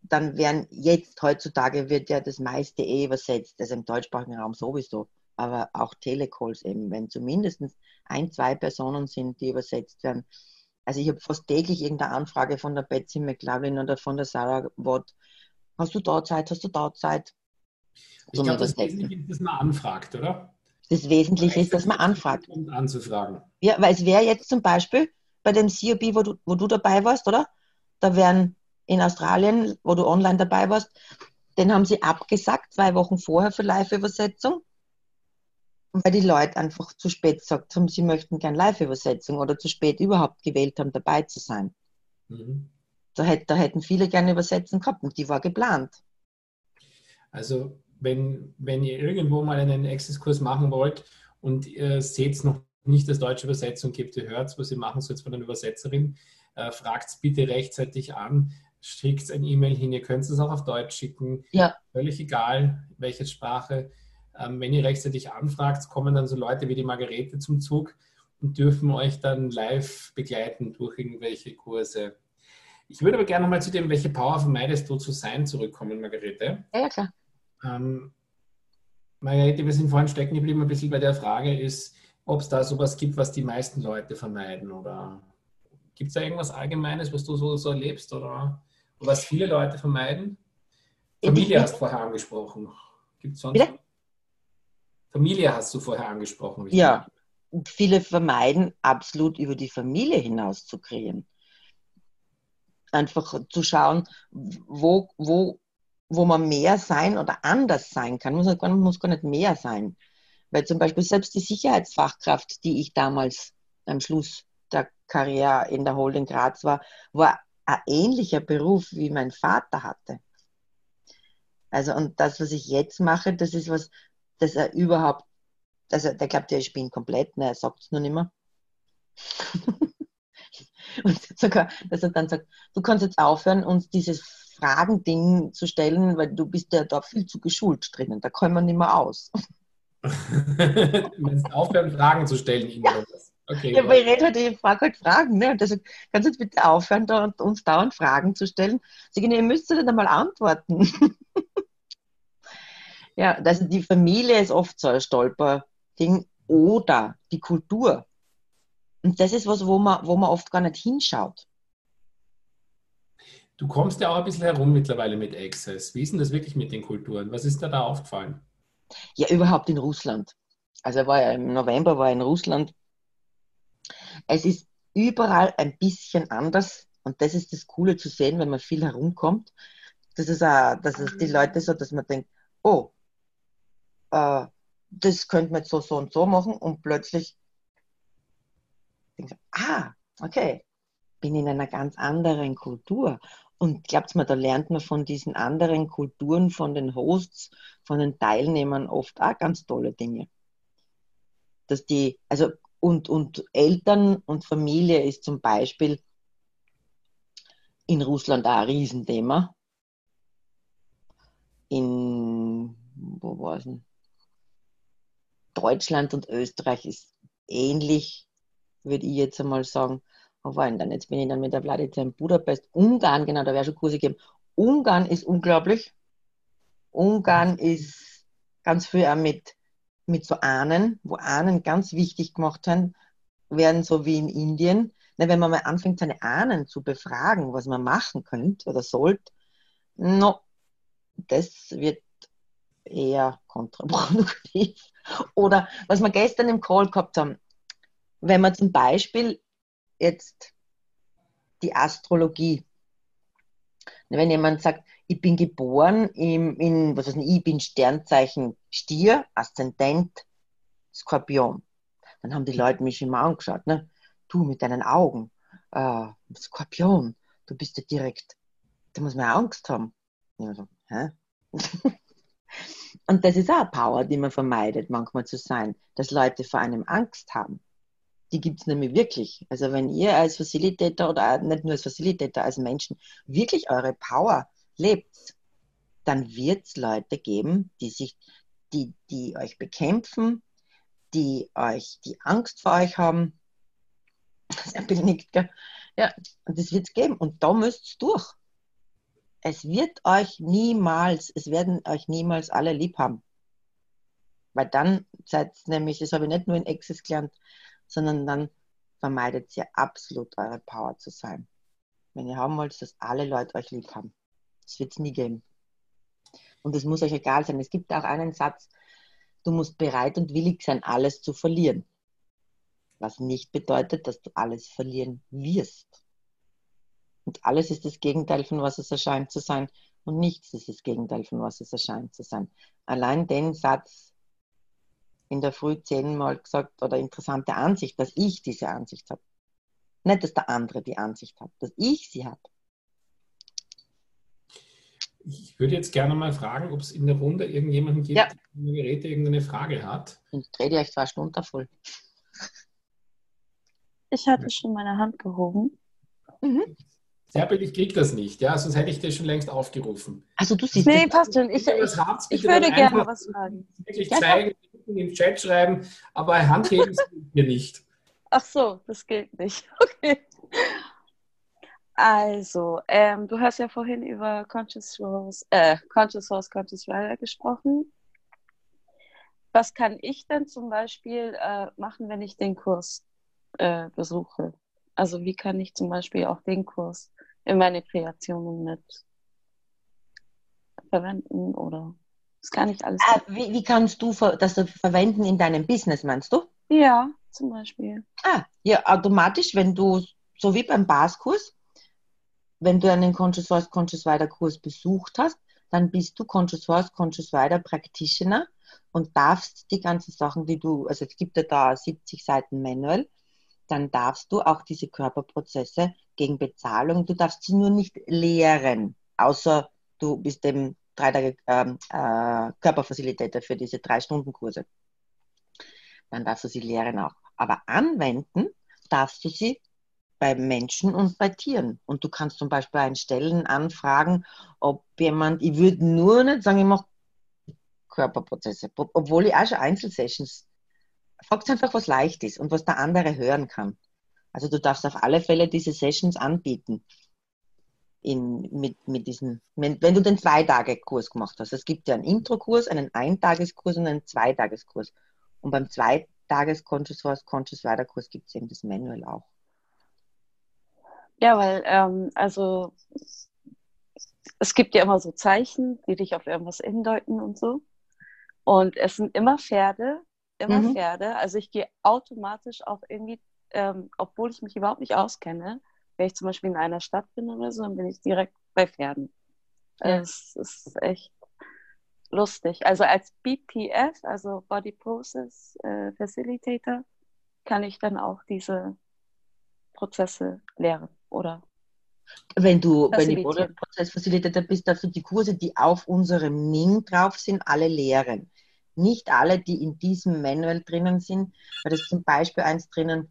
dann werden jetzt heutzutage wird ja das meiste eh übersetzt, also im deutschsprachigen Raum sowieso, aber auch Telecalls eben, wenn zumindest ein, zwei Personen sind, die übersetzt werden. Also ich habe fast täglich irgendeine Anfrage von der Betsy McLaughlin oder von der Sarah Watt. Hast du da Zeit? Hast du da Zeit? Ich glaube, das Wesentliche ist, dass man anfragt, oder? Das Wesentliche ist, dass man anfragt. Und anzufragen. Ja, weil es wäre jetzt zum Beispiel bei dem COB, wo du, wo du dabei warst, oder? Da wären in Australien, wo du online dabei warst, den haben sie abgesagt, zwei Wochen vorher für Live-Übersetzung, weil die Leute einfach zu spät gesagt haben, sie möchten gerne Live-Übersetzung oder zu spät überhaupt gewählt haben, dabei zu sein. Mhm. Da, hätt, da hätten viele gerne übersetzen gehabt und die war geplant. Also wenn, wenn ihr irgendwo mal einen Access-Kurs machen wollt und ihr seht noch nicht, dass deutsche Übersetzung gibt, ihr hört, was ihr machen sollt von einer Übersetzerin, äh, fragt es bitte rechtzeitig an, schickt ein E-Mail hin. Ihr könnt es auch auf Deutsch schicken. Ja. Völlig egal, welche Sprache. Ähm, wenn ihr rechtzeitig anfragt, kommen dann so Leute wie die Margarete zum Zug und dürfen euch dann live begleiten durch irgendwelche Kurse. Ich würde aber gerne nochmal zu dem, welche Power vermeidest du zu sein, zurückkommen, Margarete. Ja, klar. Ähm, Margarete, wir sind vorhin stecken geblieben ein bisschen bei der Frage, ist, ob es da sowas gibt, was die meisten Leute vermeiden oder gibt es da irgendwas Allgemeines, was du so, so erlebst oder was viele Leute vermeiden? Familie hast du vorher angesprochen. Gibt es sonst? Bitte? Familie hast du vorher angesprochen. Ja, viele vermeiden absolut über die Familie hinaus zu kreieren. Einfach zu schauen, wo, wo, wo man mehr sein oder anders sein kann. Muss, muss gar nicht mehr sein. Weil zum Beispiel selbst die Sicherheitsfachkraft, die ich damals am Schluss der Karriere in der Holding Graz war, war ein ähnlicher Beruf, wie mein Vater hatte. Also, und das, was ich jetzt mache, das ist was, das er überhaupt, also der glaubt ja, ich bin komplett, ne, er sagt es nur nicht mehr. und sogar, dass er dann sagt, du kannst jetzt aufhören, uns dieses Fragending zu stellen, weil du bist ja da viel zu geschult drinnen, da kommen wir nicht mehr aus. du meinst aufhören, Fragen zu stellen, Ja. Okay, ja, aber ich rede halt, ich frage halt Fragen. Ne? Und deshalb kannst du jetzt bitte aufhören, da, uns dauernd Fragen zu stellen. Sagen, ihr müsst dann einmal antworten. ja, also die Familie ist oft so ein Stolperding oder die Kultur. Und das ist was, wo man, wo man oft gar nicht hinschaut. Du kommst ja auch ein bisschen herum mittlerweile mit Access. Wie ist denn das wirklich mit den Kulturen? Was ist da da aufgefallen? Ja, überhaupt in Russland. Also war ja im November war in Russland. Es ist überall ein bisschen anders und das ist das Coole zu sehen, wenn man viel herumkommt. Das ist auch, dass es die Leute so, dass man denkt, oh, äh, das könnte man jetzt so, so und so machen und plötzlich denkt ah, okay, bin in einer ganz anderen Kultur. Und glaubt mir, da lernt man von diesen anderen Kulturen, von den Hosts, von den Teilnehmern oft auch ganz tolle Dinge. Dass die, also, und, und Eltern und Familie ist zum Beispiel in Russland auch ein Riesenthema. In, wo war es? Deutschland und Österreich ist ähnlich, würde ich jetzt einmal sagen. Wo war denn Jetzt bin ich dann mit der Vladica in Budapest. Ungarn, genau, da wäre schon Kurse gegeben. Ungarn ist unglaublich. Ungarn ist ganz viel auch mit, mit so Ahnen, wo Ahnen ganz wichtig gemacht haben, werden so wie in Indien. Na, wenn man mal anfängt, seine Ahnen zu befragen, was man machen könnte oder sollte, no, das wird eher kontraproduktiv. Oder was wir gestern im Call gehabt haben, wenn man zum Beispiel jetzt die Astrologie. Wenn jemand sagt, ich bin geboren im, in, was weiß ich, ich bin Sternzeichen Stier, Aszendent Skorpion. Dann haben die Leute mich immer angeschaut, ne? Du mit deinen Augen, äh, Skorpion, du bist ja direkt, da muss man ja Angst haben. So? Und das ist auch eine Power, die man vermeidet, manchmal zu sein, dass Leute vor einem Angst haben die gibt es nämlich wirklich. Also wenn ihr als Facilitator oder nicht nur als Facilitator, als Menschen wirklich eure Power lebt, dann wird es Leute geben, die sich, die, die euch bekämpfen, die euch, die Angst vor euch haben. Sehr benickt, gell? Ja, und das wird es geben. Und da müsst ihr durch. Es wird euch niemals, es werden euch niemals alle lieb haben. Weil dann seid nämlich, das habe ich nicht nur in Access gelernt, sondern dann vermeidet ihr absolut eure Power zu sein. Wenn ihr haben wollt, dass alle Leute euch lieb haben. Das wird es nie geben. Und es muss euch egal sein. Es gibt auch einen Satz, du musst bereit und willig sein, alles zu verlieren. Was nicht bedeutet, dass du alles verlieren wirst. Und alles ist das Gegenteil von was es erscheint zu sein. Und nichts ist das Gegenteil von was es erscheint zu sein. Allein den Satz in der Früh zehnmal gesagt oder interessante Ansicht, dass ich diese Ansicht habe. Nicht, dass der andere die Ansicht hat, dass ich sie habe. Ich würde jetzt gerne mal fragen, ob es in der Runde irgendjemanden gibt, ja. der Geräte irgendeine Frage hat. Ich drehe dir euch zwei Stunden voll. Ich hatte schon meine Hand gehoben. Mhm. Serbel, ich krieg das nicht, ja, sonst hätte ich dir schon längst aufgerufen. Also du siehst Nee, passt schon. Ich, ich, ich würde gerne was fragen. Wirklich ja, zeigen, in den Chat schreiben, aber Handheben gilt mir nicht. Ach so, das gilt nicht. Okay. Also, ähm, du hast ja vorhin über Conscious Source, äh, Conscious Source, Conscious Rider gesprochen. Was kann ich denn zum Beispiel äh, machen, wenn ich den Kurs äh, besuche? Also, wie kann ich zum Beispiel auch den Kurs in meine Kreationen mit verwenden oder ist gar nicht alles. Ah, wie, wie, kannst du das verwenden in deinem Business, meinst du? Ja, zum Beispiel. Ah, ja, automatisch, wenn du, so wie beim Baskurs, wenn du einen Conscious Voice, Conscious Rider Kurs besucht hast, dann bist du Conscious Voice, Conscious Rider Practitioner und darfst die ganzen Sachen, die du, also es gibt ja da 70 Seiten Manual, dann darfst du auch diese Körperprozesse gegen Bezahlung, du darfst sie nur nicht lehren, außer du bist dem drei Tage ähm, äh, Körperfacilitator für diese drei Stunden Kurse. Dann darfst du sie lehren auch. Aber anwenden darfst du sie bei Menschen und bei Tieren. Und du kannst zum Beispiel an Stellen anfragen, ob jemand, ich würde nur nicht sagen, ich mache Körperprozesse. Obwohl ich auch schon Einzelsessions, fragt einfach, was leicht ist und was der andere hören kann. Also du darfst auf alle Fälle diese Sessions anbieten. In, mit, mit diesen, wenn, wenn du den Zwei-Tage-Kurs gemacht hast. Es gibt ja einen Intro-Kurs, einen Eintageskurs und einen Zweitageskurs. Und beim Zweitages-Conscious Conscious Weiterkurs gibt es eben das Manual auch. Ja, weil, ähm, also es gibt ja immer so Zeichen, die dich auf irgendwas hindeuten und so. Und es sind immer Pferde, immer mhm. Pferde. Also ich gehe automatisch auch irgendwie, ähm, obwohl ich mich überhaupt nicht auskenne, wenn ich zum Beispiel in einer Stadt bin oder so, dann bin ich direkt bei Pferden. Ja. Es ist echt lustig. Also als BPF, also Body Process äh, Facilitator, kann ich dann auch diese Prozesse lehren oder wenn du bei dem Prozessfacilitator bist, dafür die Kurse, die auf unserem Ming drauf sind, alle lehren. Nicht alle, die in diesem Manual drinnen sind, weil das ist zum Beispiel eins drinnen,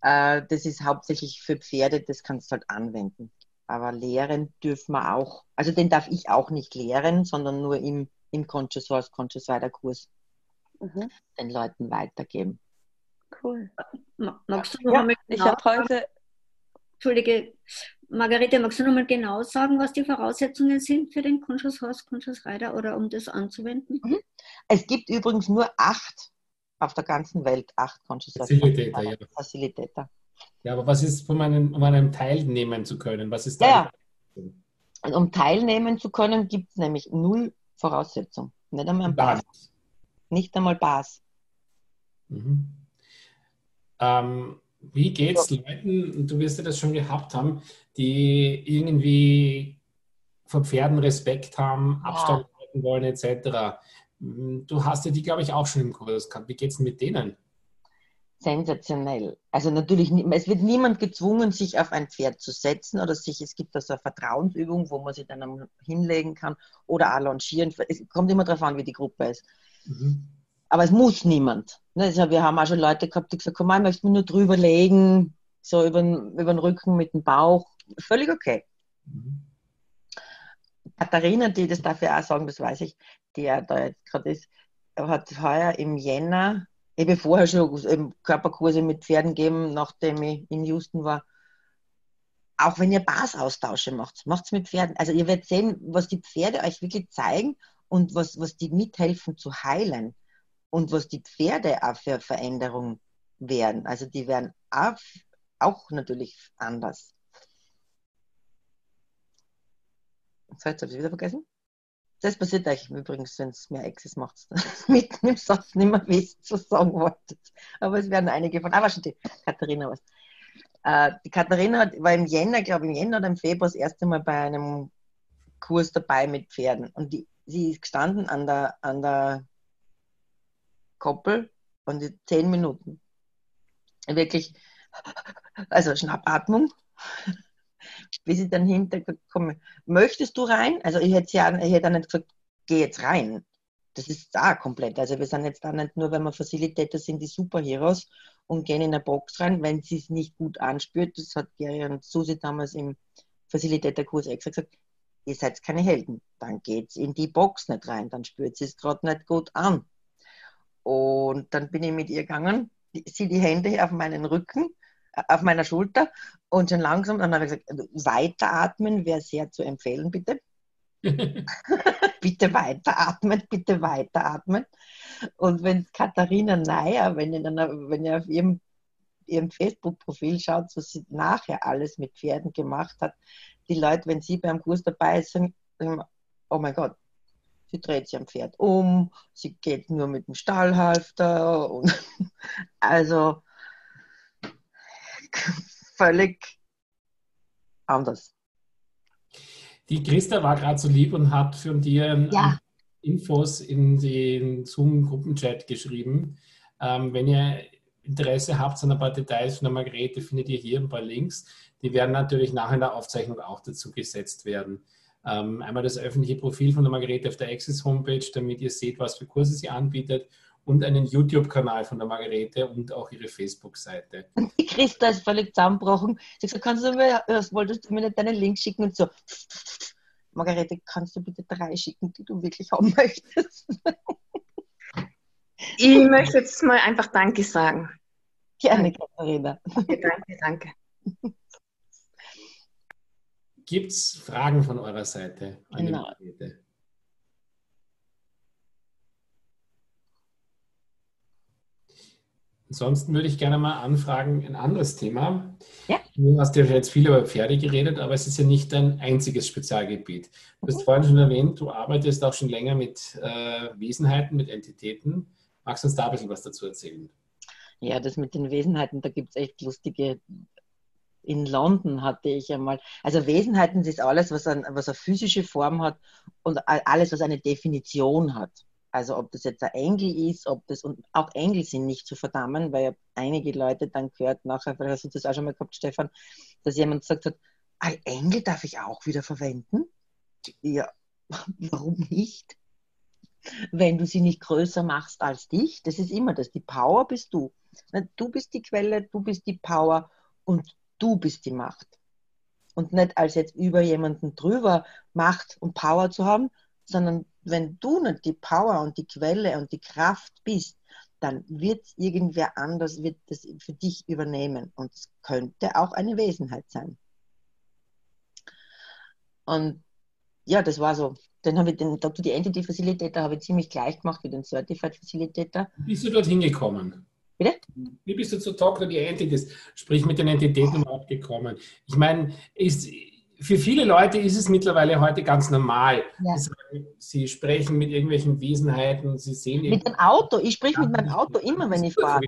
äh, das ist hauptsächlich für Pferde, das kannst du halt anwenden. Aber lehren dürfen wir auch, also den darf ich auch nicht lehren, sondern nur im, im Conscious Source, Conscious Rider Kurs mhm. den Leuten weitergeben. Cool. Magst du noch ja, ich habe heute, Entschuldige, Margarete, magst du nochmal genau sagen, was die Voraussetzungen sind für den Conscious Horse, Conscious Rider oder um das anzuwenden? Mhm. Es gibt übrigens nur acht auf der ganzen Welt, acht Conscious Horse Facilitator, ja. Facilitator. Ja, aber was ist, um einem, um einem teilnehmen zu können? Was ist da? Ja, ja. um teilnehmen zu können, gibt es nämlich null Voraussetzung. Nicht einmal ein Bas. Nicht einmal Bas. Mhm. Ähm, wie geht es Leuten, du wirst ja das schon gehabt haben, die irgendwie vor Pferden Respekt haben, Abstand ja. halten wollen, etc. Du hast ja die, glaube ich, auch schon im Kurs gehabt. Wie geht es mit denen? Sensationell. Also natürlich, es wird niemand gezwungen, sich auf ein Pferd zu setzen oder sich, es gibt da so eine Vertrauensübung, wo man sich dann hinlegen kann oder allongieren. Es kommt immer darauf an, wie die Gruppe ist. Mhm. Aber es muss niemand. Also wir haben auch schon Leute gehabt, die gesagt haben, ich möchte mir nur drüber legen, so über den, über den Rücken mit dem Bauch. Völlig okay. Mhm. Katharina, die das dafür auch sagen, das weiß ich, die ja da jetzt gerade ist, hat heuer im Jänner, ich habe vorher schon Körperkurse mit Pferden gegeben, nachdem ich in Houston war. Auch wenn ihr Basaustausche macht, macht es mit Pferden. Also ihr werdet sehen, was die Pferde euch wirklich zeigen und was, was die mithelfen zu heilen und was die Pferde auch für Veränderungen werden. Also die werden auch, auch natürlich anders. So, jetzt habe ich wieder vergessen. Das passiert euch übrigens, wenn es mehr Exes macht. Mitten im Satz nicht mehr wisst, was sagen wolltet. Aber es werden einige von. Ah, war schon die Katharina was. Äh, die Katharina war im Jänner, glaube ich, im Jänner oder im Februar das erste Mal bei einem Kurs dabei mit Pferden. Und die, sie ist gestanden an der, an der Koppel und die zehn Minuten. Wirklich, also Schnappatmung. Bis ich dann hinterkomme, möchtest du rein? Also ich hätte ja ich hätte nicht gesagt, geh jetzt rein. Das ist da komplett. Also wir sind jetzt da nicht nur, wenn wir Facilitator sind, die Superheroes und gehen in eine Box rein, wenn sie es nicht gut anspürt. Das hat Gary und Susi damals im Facilitator-Kurs extra gesagt. Ihr seid keine Helden. Dann geht's in die Box nicht rein. Dann spürt sie es gerade nicht gut an. Und dann bin ich mit ihr gegangen, sie die Hände auf meinen Rücken, äh, auf meiner Schulter und schon langsam, dann habe ich gesagt, also weiteratmen wäre sehr zu empfehlen, bitte. bitte weiteratmen, bitte weiteratmen. Und wenn Katharina Neier, wenn ihr, dann, wenn ihr auf ihrem, ihrem Facebook-Profil schaut, was sie nachher alles mit Pferden gemacht hat, die Leute, wenn sie beim Kurs dabei sind, sagen, oh mein Gott, sie dreht sich am Pferd um, sie geht nur mit dem Stallhalfter und also völlig anders. Die Christa war gerade so lieb und hat von dir ja. Infos in den Zoom-Gruppenchat geschrieben. Ähm, wenn ihr Interesse habt an ein paar Details von der Margarete, findet ihr hier ein paar Links. Die werden natürlich nachher in der Aufzeichnung auch dazu gesetzt werden. Ähm, einmal das öffentliche Profil von der Margarete auf der Access Homepage, damit ihr seht, was für Kurse sie anbietet und einen YouTube-Kanal von der Margarete und auch ihre Facebook-Seite. Die Christa ist völlig zusammengebrochen. Sie hat gesagt, kannst du mir, was wolltest du mir nicht deinen Link schicken und so. Margarete, kannst du bitte drei schicken, die du wirklich haben möchtest? Ich möchte jetzt mal einfach Danke sagen. Gerne, Katharina. Danke, danke. Gibt es Fragen von eurer Seite? Genau. Ansonsten würde ich gerne mal anfragen, ein anderes Thema. Ja. Du hast ja jetzt viel über Pferde geredet, aber es ist ja nicht dein einziges Spezialgebiet. Du hast vorhin schon erwähnt, du arbeitest auch schon länger mit äh, Wesenheiten, mit Entitäten. Magst du uns da ein bisschen was dazu erzählen? Ja, das mit den Wesenheiten, da gibt es echt lustige. In London hatte ich einmal, also Wesenheiten ist alles, was, ein, was eine physische Form hat und alles, was eine Definition hat. Also ob das jetzt ein Engel ist, ob das, und auch Engel sind nicht zu verdammen, weil einige Leute dann gehört nachher, vielleicht hast du das auch schon mal gehabt, Stefan, dass jemand gesagt hat, ein Engel darf ich auch wieder verwenden? Ja, warum nicht? Wenn du sie nicht größer machst als dich, das ist immer das, die Power bist du. Du bist die Quelle, du bist die Power und du bist die Macht. Und nicht als jetzt über jemanden drüber Macht und Power zu haben, sondern wenn du nicht die Power und die Quelle und die Kraft bist, dann wird irgendwer anders wird das für dich übernehmen. Und es könnte auch eine Wesenheit sein. Und ja, das war so. Dann habe ich den Dr. die Entity Facilitator habe ich ziemlich gleich gemacht wie den Certified Facilitator. Bist du dorthin gekommen? Bitte? Wie bist du zu die Entities, sprich mit den Entitäten überhaupt gekommen? Ich meine, ist, für viele Leute ist es mittlerweile heute ganz normal. Ja. Sie sprechen mit irgendwelchen Wesenheiten, sie sehen. Mit dem Auto. Ich spreche mit meinem Auto immer, wenn ich fahre.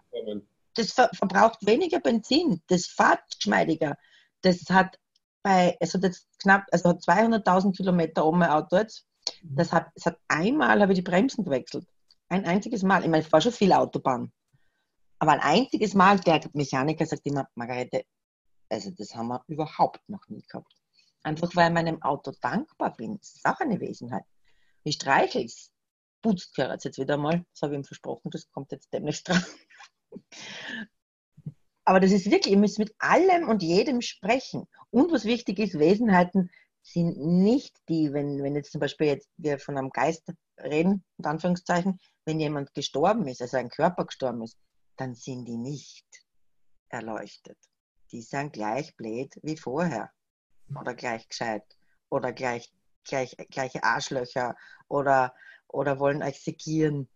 Das ver verbraucht weniger Benzin, das fährt geschmeidiger. Das hat bei, hat jetzt knapp, also hat 200.000 Kilometer um mein Auto jetzt. Mhm. Das hat, es hat einmal habe ich die Bremsen gewechselt. Ein einziges Mal. Ich meine, es war schon viel Autobahn. Aber ein einziges Mal, der Mechaniker sagt immer, Margarete, also das haben wir überhaupt noch nie gehabt. Einfach weil ich meinem Auto dankbar bin. Das ist auch eine Wesenheit. Ich streichel es. Putzt gehört jetzt wieder mal. Das habe ich ihm versprochen, das kommt jetzt demnächst dran. Aber das ist wirklich, ihr müsst mit allem und jedem sprechen. Und was wichtig ist, Wesenheiten sind nicht die, wenn, wenn jetzt zum Beispiel jetzt wir von einem Geist reden, in Anführungszeichen, wenn jemand gestorben ist, also ein Körper gestorben ist, dann sind die nicht erleuchtet. Die sind gleich blöd wie vorher oder gleich gescheit oder gleich, gleich, gleiche Arschlöcher oder, oder wollen euch segieren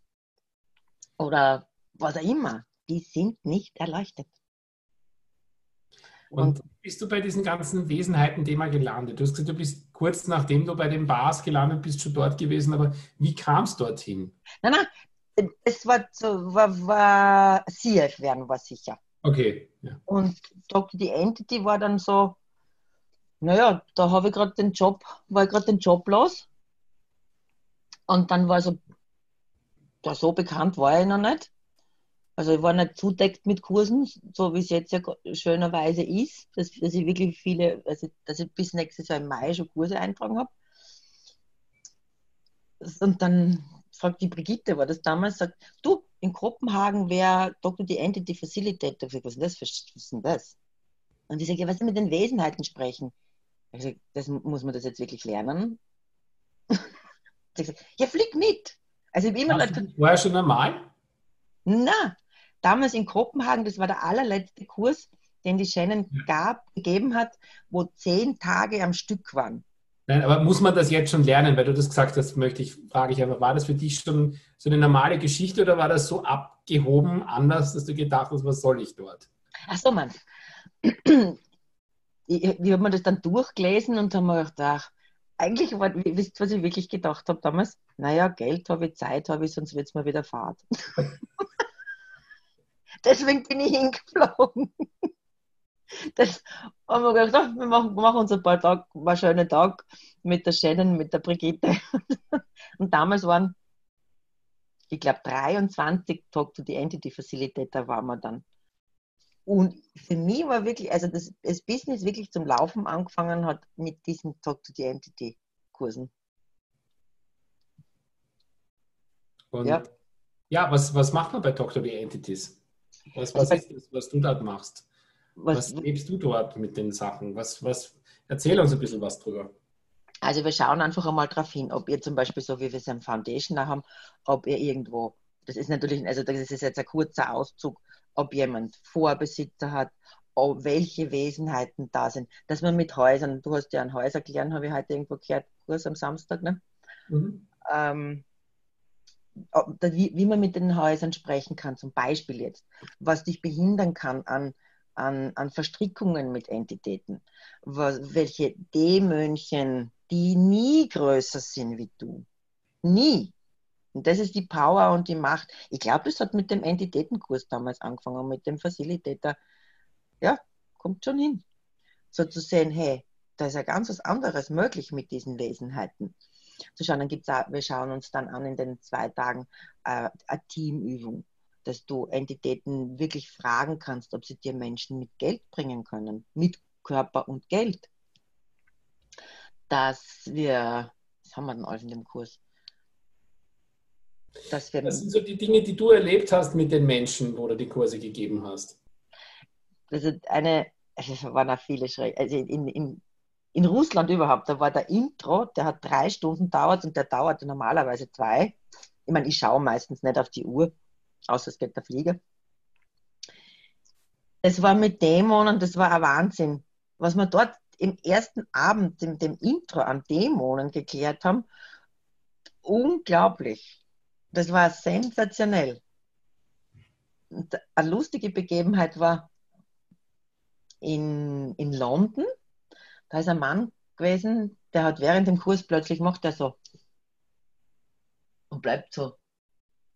oder was auch immer. Die sind nicht erleuchtet. Und, und bist du bei diesen ganzen Wesenheiten-Thema gelandet? Du hast gesagt, du bist kurz nachdem du bei den Bars gelandet bist, schon dort gewesen, aber wie kam es dorthin? Nein, nein, es war, war, war CF werden war sicher. Okay. Ja. Und Dr. Die Entity war dann so, naja, da habe ich gerade den Job, war ich gerade den Job los. Und dann war so, da so bekannt war ich noch nicht. Also ich war nicht zudeckt mit Kursen, so wie es jetzt ja schönerweise ist, dass, dass ich wirklich viele, also dass ich bis nächstes Jahr im Mai schon Kurse eintragen habe. Und dann fragt die Brigitte, war das damals, sagt, du, in Kopenhagen wäre Dr. die Entity Facilitator. Was ist das? Was ist denn das? Und ich sage, ja, was ist mit den Wesenheiten sprechen? Also, das muss man das jetzt wirklich lernen. ja, flieg mit. Also ich immer Leute, war schon normal? Na, damals in Kopenhagen, das war der allerletzte Kurs, den die Shannon gab, gegeben hat, wo zehn Tage am Stück waren. Nein, aber muss man das jetzt schon lernen, weil du das gesagt hast, möchte ich, frage ich einfach, war das für dich schon so eine normale Geschichte oder war das so abgehoben anders, dass du gedacht hast, was soll ich dort? Ach so, Mann ich, ich habe mir das dann durchgelesen und habe mir gedacht, ach, eigentlich, war, wisst ihr, was ich wirklich gedacht habe damals? Naja, Geld habe ich, Zeit habe ich, sonst wird es mir wieder Fahrt. Deswegen bin ich hingeflogen. Das haben wir gedacht, wir machen, machen uns ein paar Tage, war ein schöner Tag mit der Shannon, mit der Brigitte. Und damals waren, ich glaube, 23 Talk to the Entity Facilitator waren wir dann. Und für mich war wirklich, also das, das Business wirklich zum Laufen angefangen hat mit diesen Talk to the Entity Kursen. Und ja, ja was, was macht man bei Talk to the Entities? Was, was ist das, was du dort machst? Was, was lebst du dort mit den Sachen? Was, was, erzähl uns ein bisschen was drüber. Also wir schauen einfach einmal drauf hin, ob ihr zum Beispiel, so wie wir es am Foundation haben, ob ihr irgendwo, das ist natürlich, also das ist jetzt ein kurzer Auszug, ob jemand Vorbesitzer hat, ob welche Wesenheiten da sind, dass man mit Häusern, du hast ja ein Häuser gelernt, habe ich heute irgendwo gehört, Kurs am Samstag, ne? Mhm. Ähm, wie, wie man mit den Häusern sprechen kann, zum Beispiel jetzt, was dich behindern kann an, an, an Verstrickungen mit Entitäten, welche Dämönchen, die nie größer sind wie du, nie. Und das ist die Power und die Macht. Ich glaube, das hat mit dem Entitätenkurs damals angefangen, mit dem Facilitator. Ja, kommt schon hin. So zu sehen, hey, da ist ja ganz was anderes möglich mit diesen Wesenheiten zu schauen. Dann gibt's auch, wir schauen uns dann an in den zwei Tagen äh, eine Teamübung, dass du Entitäten wirklich fragen kannst, ob sie dir Menschen mit Geld bringen können, mit Körper und Geld. Dass wir, was haben wir denn alles in dem Kurs? Dass wir, das sind so die Dinge, die du erlebt hast mit den Menschen, wo du die Kurse gegeben hast. Also eine, es waren auch viele Schreck. Also in, in, in Russland überhaupt, da war der Intro, der hat drei Stunden dauert und der dauerte normalerweise zwei. Ich meine, ich schaue meistens nicht auf die Uhr, außer es geht der Flieger. Es war mit Dämonen, das war ein Wahnsinn. Was wir dort im ersten Abend, dem, dem Intro an Dämonen geklärt haben, unglaublich. Das war sensationell. Und eine lustige Begebenheit war in, in London da ist ein Mann gewesen, der hat während dem Kurs plötzlich macht er so und bleibt so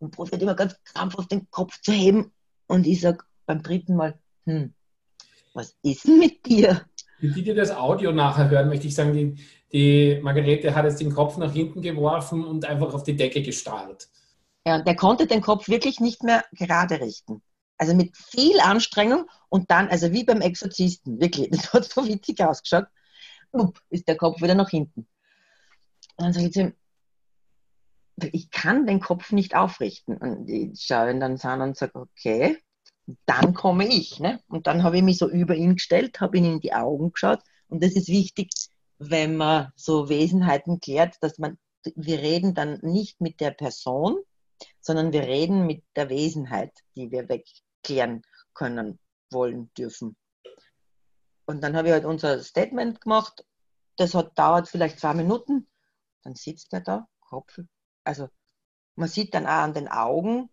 und probiert immer ganz krampfhaft den Kopf zu heben. Und ich sage beim dritten Mal, hm, was ist denn mit dir? Für die, die das Audio nachher hören, möchte ich sagen, die, die Margarete hat jetzt den Kopf nach hinten geworfen und einfach auf die Decke gestarrt. Ja, und der konnte den Kopf wirklich nicht mehr gerade richten. Also mit viel Anstrengung und dann, also wie beim Exorzisten, wirklich, das hat so witzig ausgeschaut up, ist der Kopf wieder nach hinten. Und dann sage ich zu ihm, ich kann den Kopf nicht aufrichten. Und ich schaue ihn dann an und sage, okay, dann komme ich. Ne? Und dann habe ich mich so über ihn gestellt, habe ihn in die Augen geschaut. Und das ist wichtig, wenn man so Wesenheiten klärt, dass man, wir reden dann nicht mit der Person, sondern wir reden mit der Wesenheit, die wir wegklären können, wollen, dürfen. Und dann habe ich halt unser Statement gemacht. Das hat dauert vielleicht zwei Minuten. Dann sitzt er da, Kopf. Also man sieht dann auch an den Augen,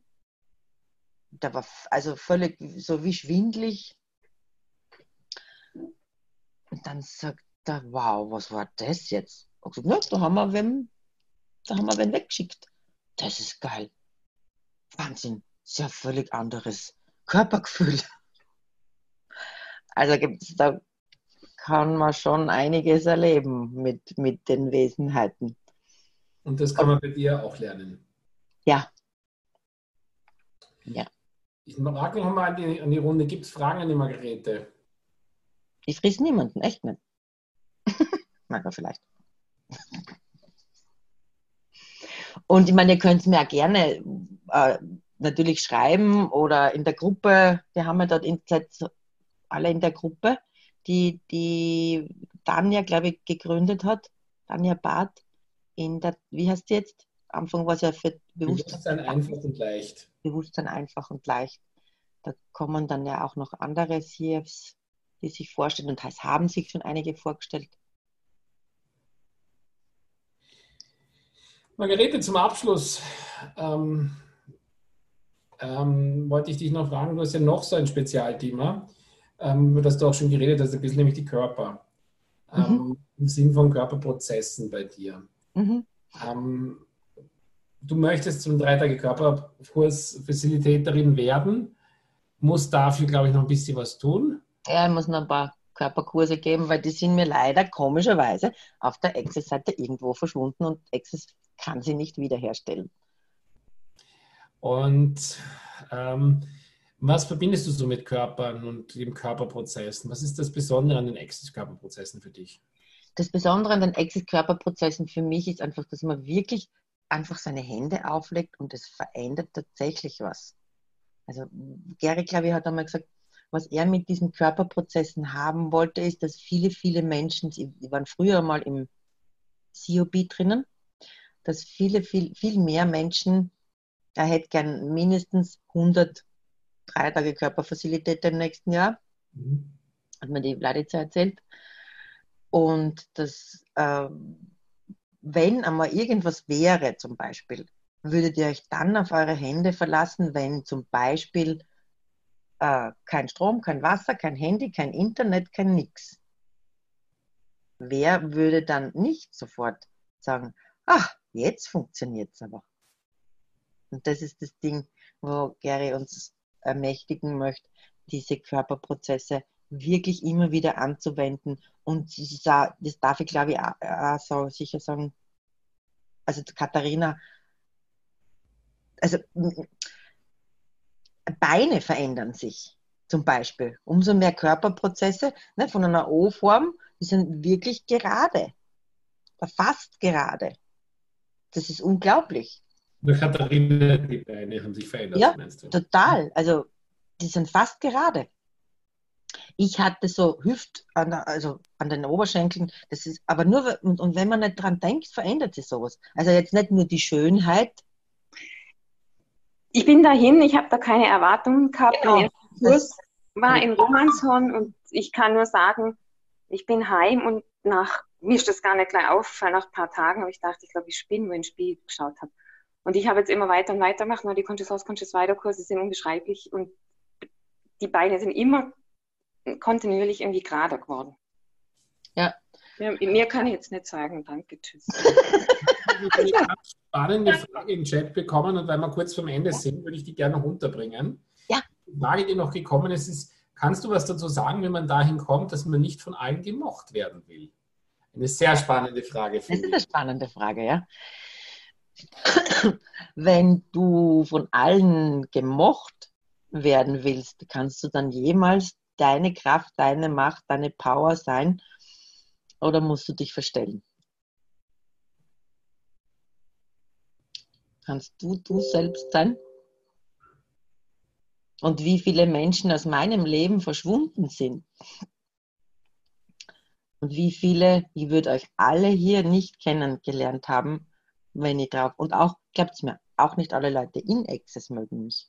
der war also völlig so wie schwindlig. Und dann sagt er, wow, was war das jetzt? Ich gesagt, da haben wir wen, da haben wir wen weggeschickt. Das ist geil. Wahnsinn. Sehr völlig anderes Körpergefühl. Also da kann man schon einiges erleben mit, mit den Wesenheiten. Und das kann man bei dir auch lernen. Ja. Ja. Ich frage noch mal an die, an die Runde, gibt es Fragen an die Margarete? Ich friss niemanden, echt nicht. Manchmal vielleicht. Und ich meine, ihr könnt es mir auch gerne äh, natürlich schreiben oder in der Gruppe, wir haben ja dort in, alle in der Gruppe, die, die Tanja, glaube ich, gegründet hat. Tanja Barth in der, wie heißt die jetzt? Am Anfang war es ja für Bewusstsein, Bewusstsein einfach und leicht. Bewusstsein einfach und leicht. Da kommen dann ja auch noch andere CFs, die sich vorstellen und es haben sich schon einige vorgestellt. Margarete, zum Abschluss ähm, ähm, wollte ich dich noch fragen, du hast ja noch so ein Spezialthema ähm, über das du auch schon geredet hast, ein bisschen nämlich die Körper. Mhm. Ähm, Im Sinn von Körperprozessen bei dir. Mhm. Ähm, du möchtest zum drei Tage Körperkurs Facilitatorin werden, musst dafür, glaube ich, noch ein bisschen was tun. Ja, ich muss noch ein paar Körperkurse geben, weil die sind mir leider komischerweise auf der Access-Seite irgendwo verschwunden und Access kann sie nicht wiederherstellen. Und ähm, was verbindest du so mit Körpern und den Körperprozessen? Was ist das Besondere an den Exit-Körperprozessen für dich? Das Besondere an den Exit-Körperprozessen für mich ist einfach, dass man wirklich einfach seine Hände auflegt und es verändert tatsächlich was. Also Gary, glaube ich, hat einmal gesagt, was er mit diesen Körperprozessen haben wollte, ist, dass viele, viele Menschen, die waren früher mal im, COB drinnen, dass viele, viel, viel mehr Menschen, er hätte gern mindestens 100 drei Tage Körperfacilität im nächsten Jahr. Mhm. Hat mir die Vladica erzählt. Und das, äh, wenn einmal irgendwas wäre, zum Beispiel, würdet ihr euch dann auf eure Hände verlassen, wenn zum Beispiel äh, kein Strom, kein Wasser, kein Handy, kein Internet, kein Nix. Wer würde dann nicht sofort sagen, ach, jetzt funktioniert es aber. Und das ist das Ding, wo Gary uns ermächtigen möchte, diese Körperprozesse wirklich immer wieder anzuwenden. Und das darf ich, glaube ich, auch so sicher sagen. Also Katharina, also Beine verändern sich zum Beispiel. Umso mehr Körperprozesse ne, von einer O-Form, die sind wirklich gerade, fast gerade. Das ist unglaublich. Bei Katharina, die Beine haben sich verändert, ja, meinst du? Total. Also die sind fast gerade. Ich hatte so Hüft, an der, also an den Oberschenkeln, das ist, aber nur, und, und wenn man nicht dran denkt, verändert sich sowas. Also jetzt nicht nur die Schönheit. Ich bin dahin, ich habe da keine Erwartungen gehabt. Genau. Kurs war in Romanshorn und ich kann nur sagen, ich bin heim und nach, mir ist das gar nicht gleich aufgefallen, nach ein paar Tagen habe ich gedacht, ich glaube, ich spinne, wenn ich ein Spiel geschaut habe. Und ich habe jetzt immer weiter und weiter gemacht. Die Conscious Conscious Weiterkurse sind unbeschreiblich und die Beine sind immer kontinuierlich irgendwie gerader geworden. Ja. ja. Mehr kann ich jetzt nicht sagen. Danke, tschüss. eine ganz spannende Frage im Chat bekommen und weil wir kurz vorm Ende sind, würde ich die gerne runterbringen. Ja. Die Frage, die noch gekommen ist, ist, kannst du was dazu sagen, wenn man dahin kommt, dass man nicht von allen gemocht werden will? Eine sehr spannende Frage. Das ist eine spannende Frage, ja. Wenn du von allen gemocht werden willst, kannst du dann jemals deine Kraft, deine Macht, deine Power sein oder musst du dich verstellen? Kannst du du selbst sein? Und wie viele Menschen aus meinem Leben verschwunden sind. Und wie viele, ich würde euch alle hier nicht kennengelernt haben, wenn ich drauf. Und auch, glaubt es mir, auch nicht alle Leute in Access mögen mich.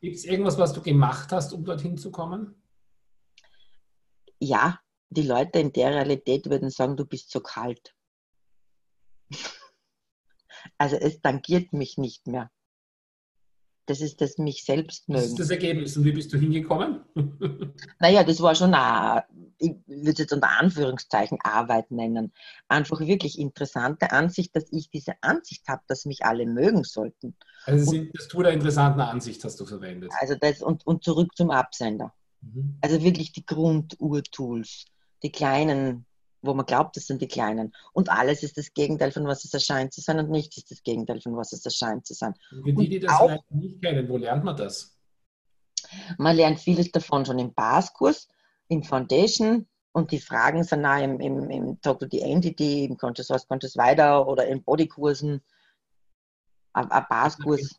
Gibt es irgendwas, was du gemacht hast, um dorthin zu kommen? Ja, die Leute in der Realität würden sagen, du bist zu kalt. Also es tangiert mich nicht mehr. Das ist das mich selbst mögen. Das ist das Ergebnis. Und wie bist du hingekommen? naja, das war schon, eine, ich würde es jetzt unter Anführungszeichen Arbeit nennen. Einfach wirklich interessante Ansicht, dass ich diese Ansicht habe, dass mich alle mögen sollten. Also sind, das Tool der interessanten Ansicht hast du verwendet. Also das und, und zurück zum Absender. Mhm. Also wirklich die Grundurtools, die kleinen wo man glaubt, das sind die Kleinen. Und alles ist das Gegenteil von was es erscheint zu sein und nichts ist das Gegenteil von was es erscheint zu sein. Für die, die das auch, nicht kennen, wo lernt man das? Man lernt vieles davon schon im Baskurs, im Foundation und die Fragen sind auch im, im, im Talk to the Entity, im Conscious Source, Conscious Weiter oder in Bodykursen. Ein, ein Baskurs.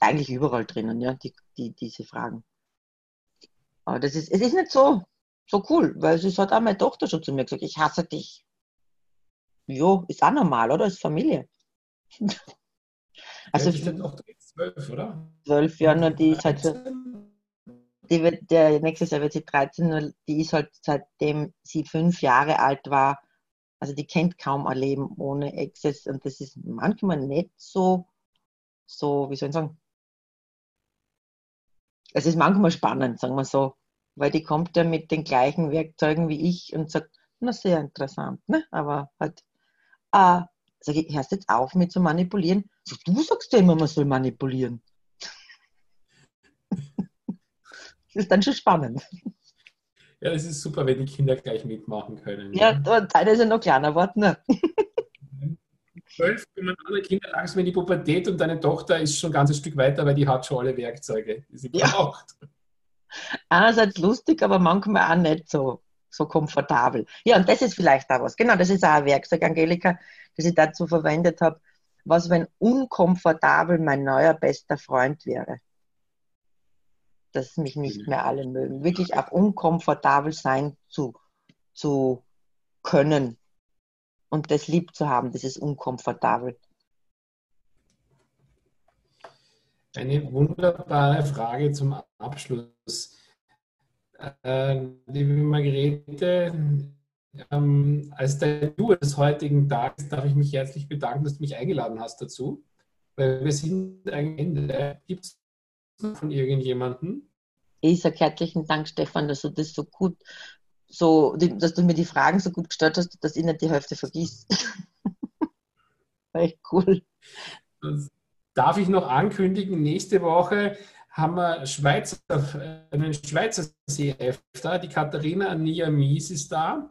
Eigentlich überall drinnen, ja, die, die, diese Fragen. Aber das ist, es ist nicht so, so cool, weil es hat auch meine Tochter schon zu mir gesagt, ich hasse dich. Jo, ist auch normal, oder? Ist Familie. also ja, die Tochter jetzt zwölf, oder? Zwölf, ja, nur die ist halt so, die wird, der nächstes Jahr wird sie 13, nur die ist halt seitdem sie fünf Jahre alt war, also die kennt kaum ein Leben ohne Access und das ist manchmal nicht so, so, wie soll ich sagen, es ist manchmal spannend, sagen wir so weil die kommt ja mit den gleichen Werkzeugen wie ich und sagt, na sehr interessant, ne? aber halt, äh, sag ich, hörst jetzt auf mit zu manipulieren? So, du sagst ja immer, man soll manipulieren. das ist dann schon spannend. Ja, das ist super, wenn die Kinder gleich mitmachen können. Ja, ja. und einer ist ja noch kleiner geworden. Ne? Zwölf, wenn man andere Kinder langsam in die Pubertät und deine Tochter ist schon ein ganzes Stück weiter, weil die hat schon alle Werkzeuge, die sie braucht. Ja einerseits lustig, aber manchmal auch nicht so, so komfortabel. Ja, und das ist vielleicht auch was. Genau, das ist auch ein Werkzeug, Angelika, das ich dazu verwendet habe. Was, wenn unkomfortabel mein neuer bester Freund wäre? Dass mich nicht mehr alle mögen. Wirklich auch unkomfortabel sein zu, zu können und das lieb zu haben, das ist unkomfortabel. Eine wunderbare Frage zum Abschluss. Äh, liebe Margarete, ähm, als der Du des heutigen Tages darf ich mich herzlich bedanken, dass du mich eingeladen hast dazu, weil wir sind am Ende. Gibt es von irgendjemandem? Ich sage herzlichen Dank, Stefan, dass du das so gut, so, dass du mir die Fragen so gut gestellt hast, dass ich nicht die Hälfte vergisst. Echt cool. Das darf ich noch ankündigen, nächste Woche haben wir Schweizer, einen Schweizer CF da, die Katharina Ania Mies ist da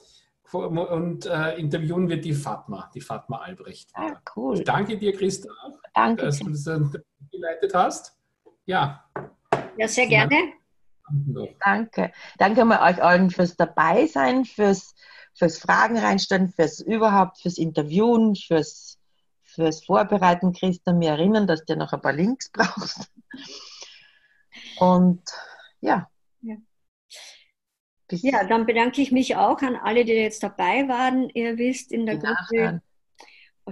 und äh, interviewen wir die Fatma, die Fatma Albrecht. Ah, cool. Ich danke dir, Christa, danke. dass du das geleitet hast. Ja. Ja, sehr gerne. Danke. Danke mal euch allen fürs Dabeisein, fürs, fürs Fragen reinstellen, fürs überhaupt, fürs Interviewen, fürs, fürs Vorbereiten, Christa, mir erinnern, dass du noch ein paar Links brauchst. Und ja. ja. Ja, dann bedanke ich mich auch an alle, die jetzt dabei waren. Ihr wisst, in der die Gruppe. Nachhören.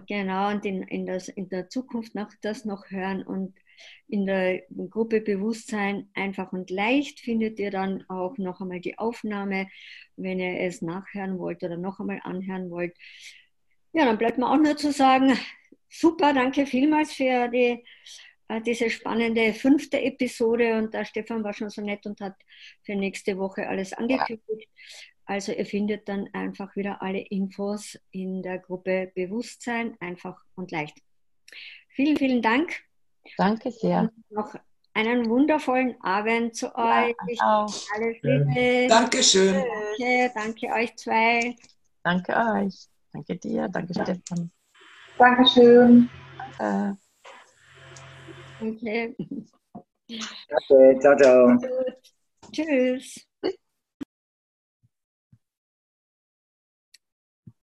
Genau, und in, in, das, in der Zukunft noch das noch hören und in der Gruppe Bewusstsein einfach und leicht findet ihr dann auch noch einmal die Aufnahme, wenn ihr es nachhören wollt oder noch einmal anhören wollt. Ja, dann bleibt mir auch nur zu sagen, super, danke vielmals für die äh, diese spannende fünfte Episode und der Stefan war schon so nett und hat für nächste Woche alles angekündigt. Also ihr findet dann einfach wieder alle Infos in der Gruppe Bewusstsein, einfach und leicht. Vielen, vielen Dank. Danke sehr. Und noch einen wundervollen Abend zu ja, euch. Auch. Alles Liebe. Dankeschön. Danke, danke euch zwei. Danke euch. Danke dir. Danke Stefan. Dankeschön. Danke. Okay. Okay, ciao, ciao. Tschüss.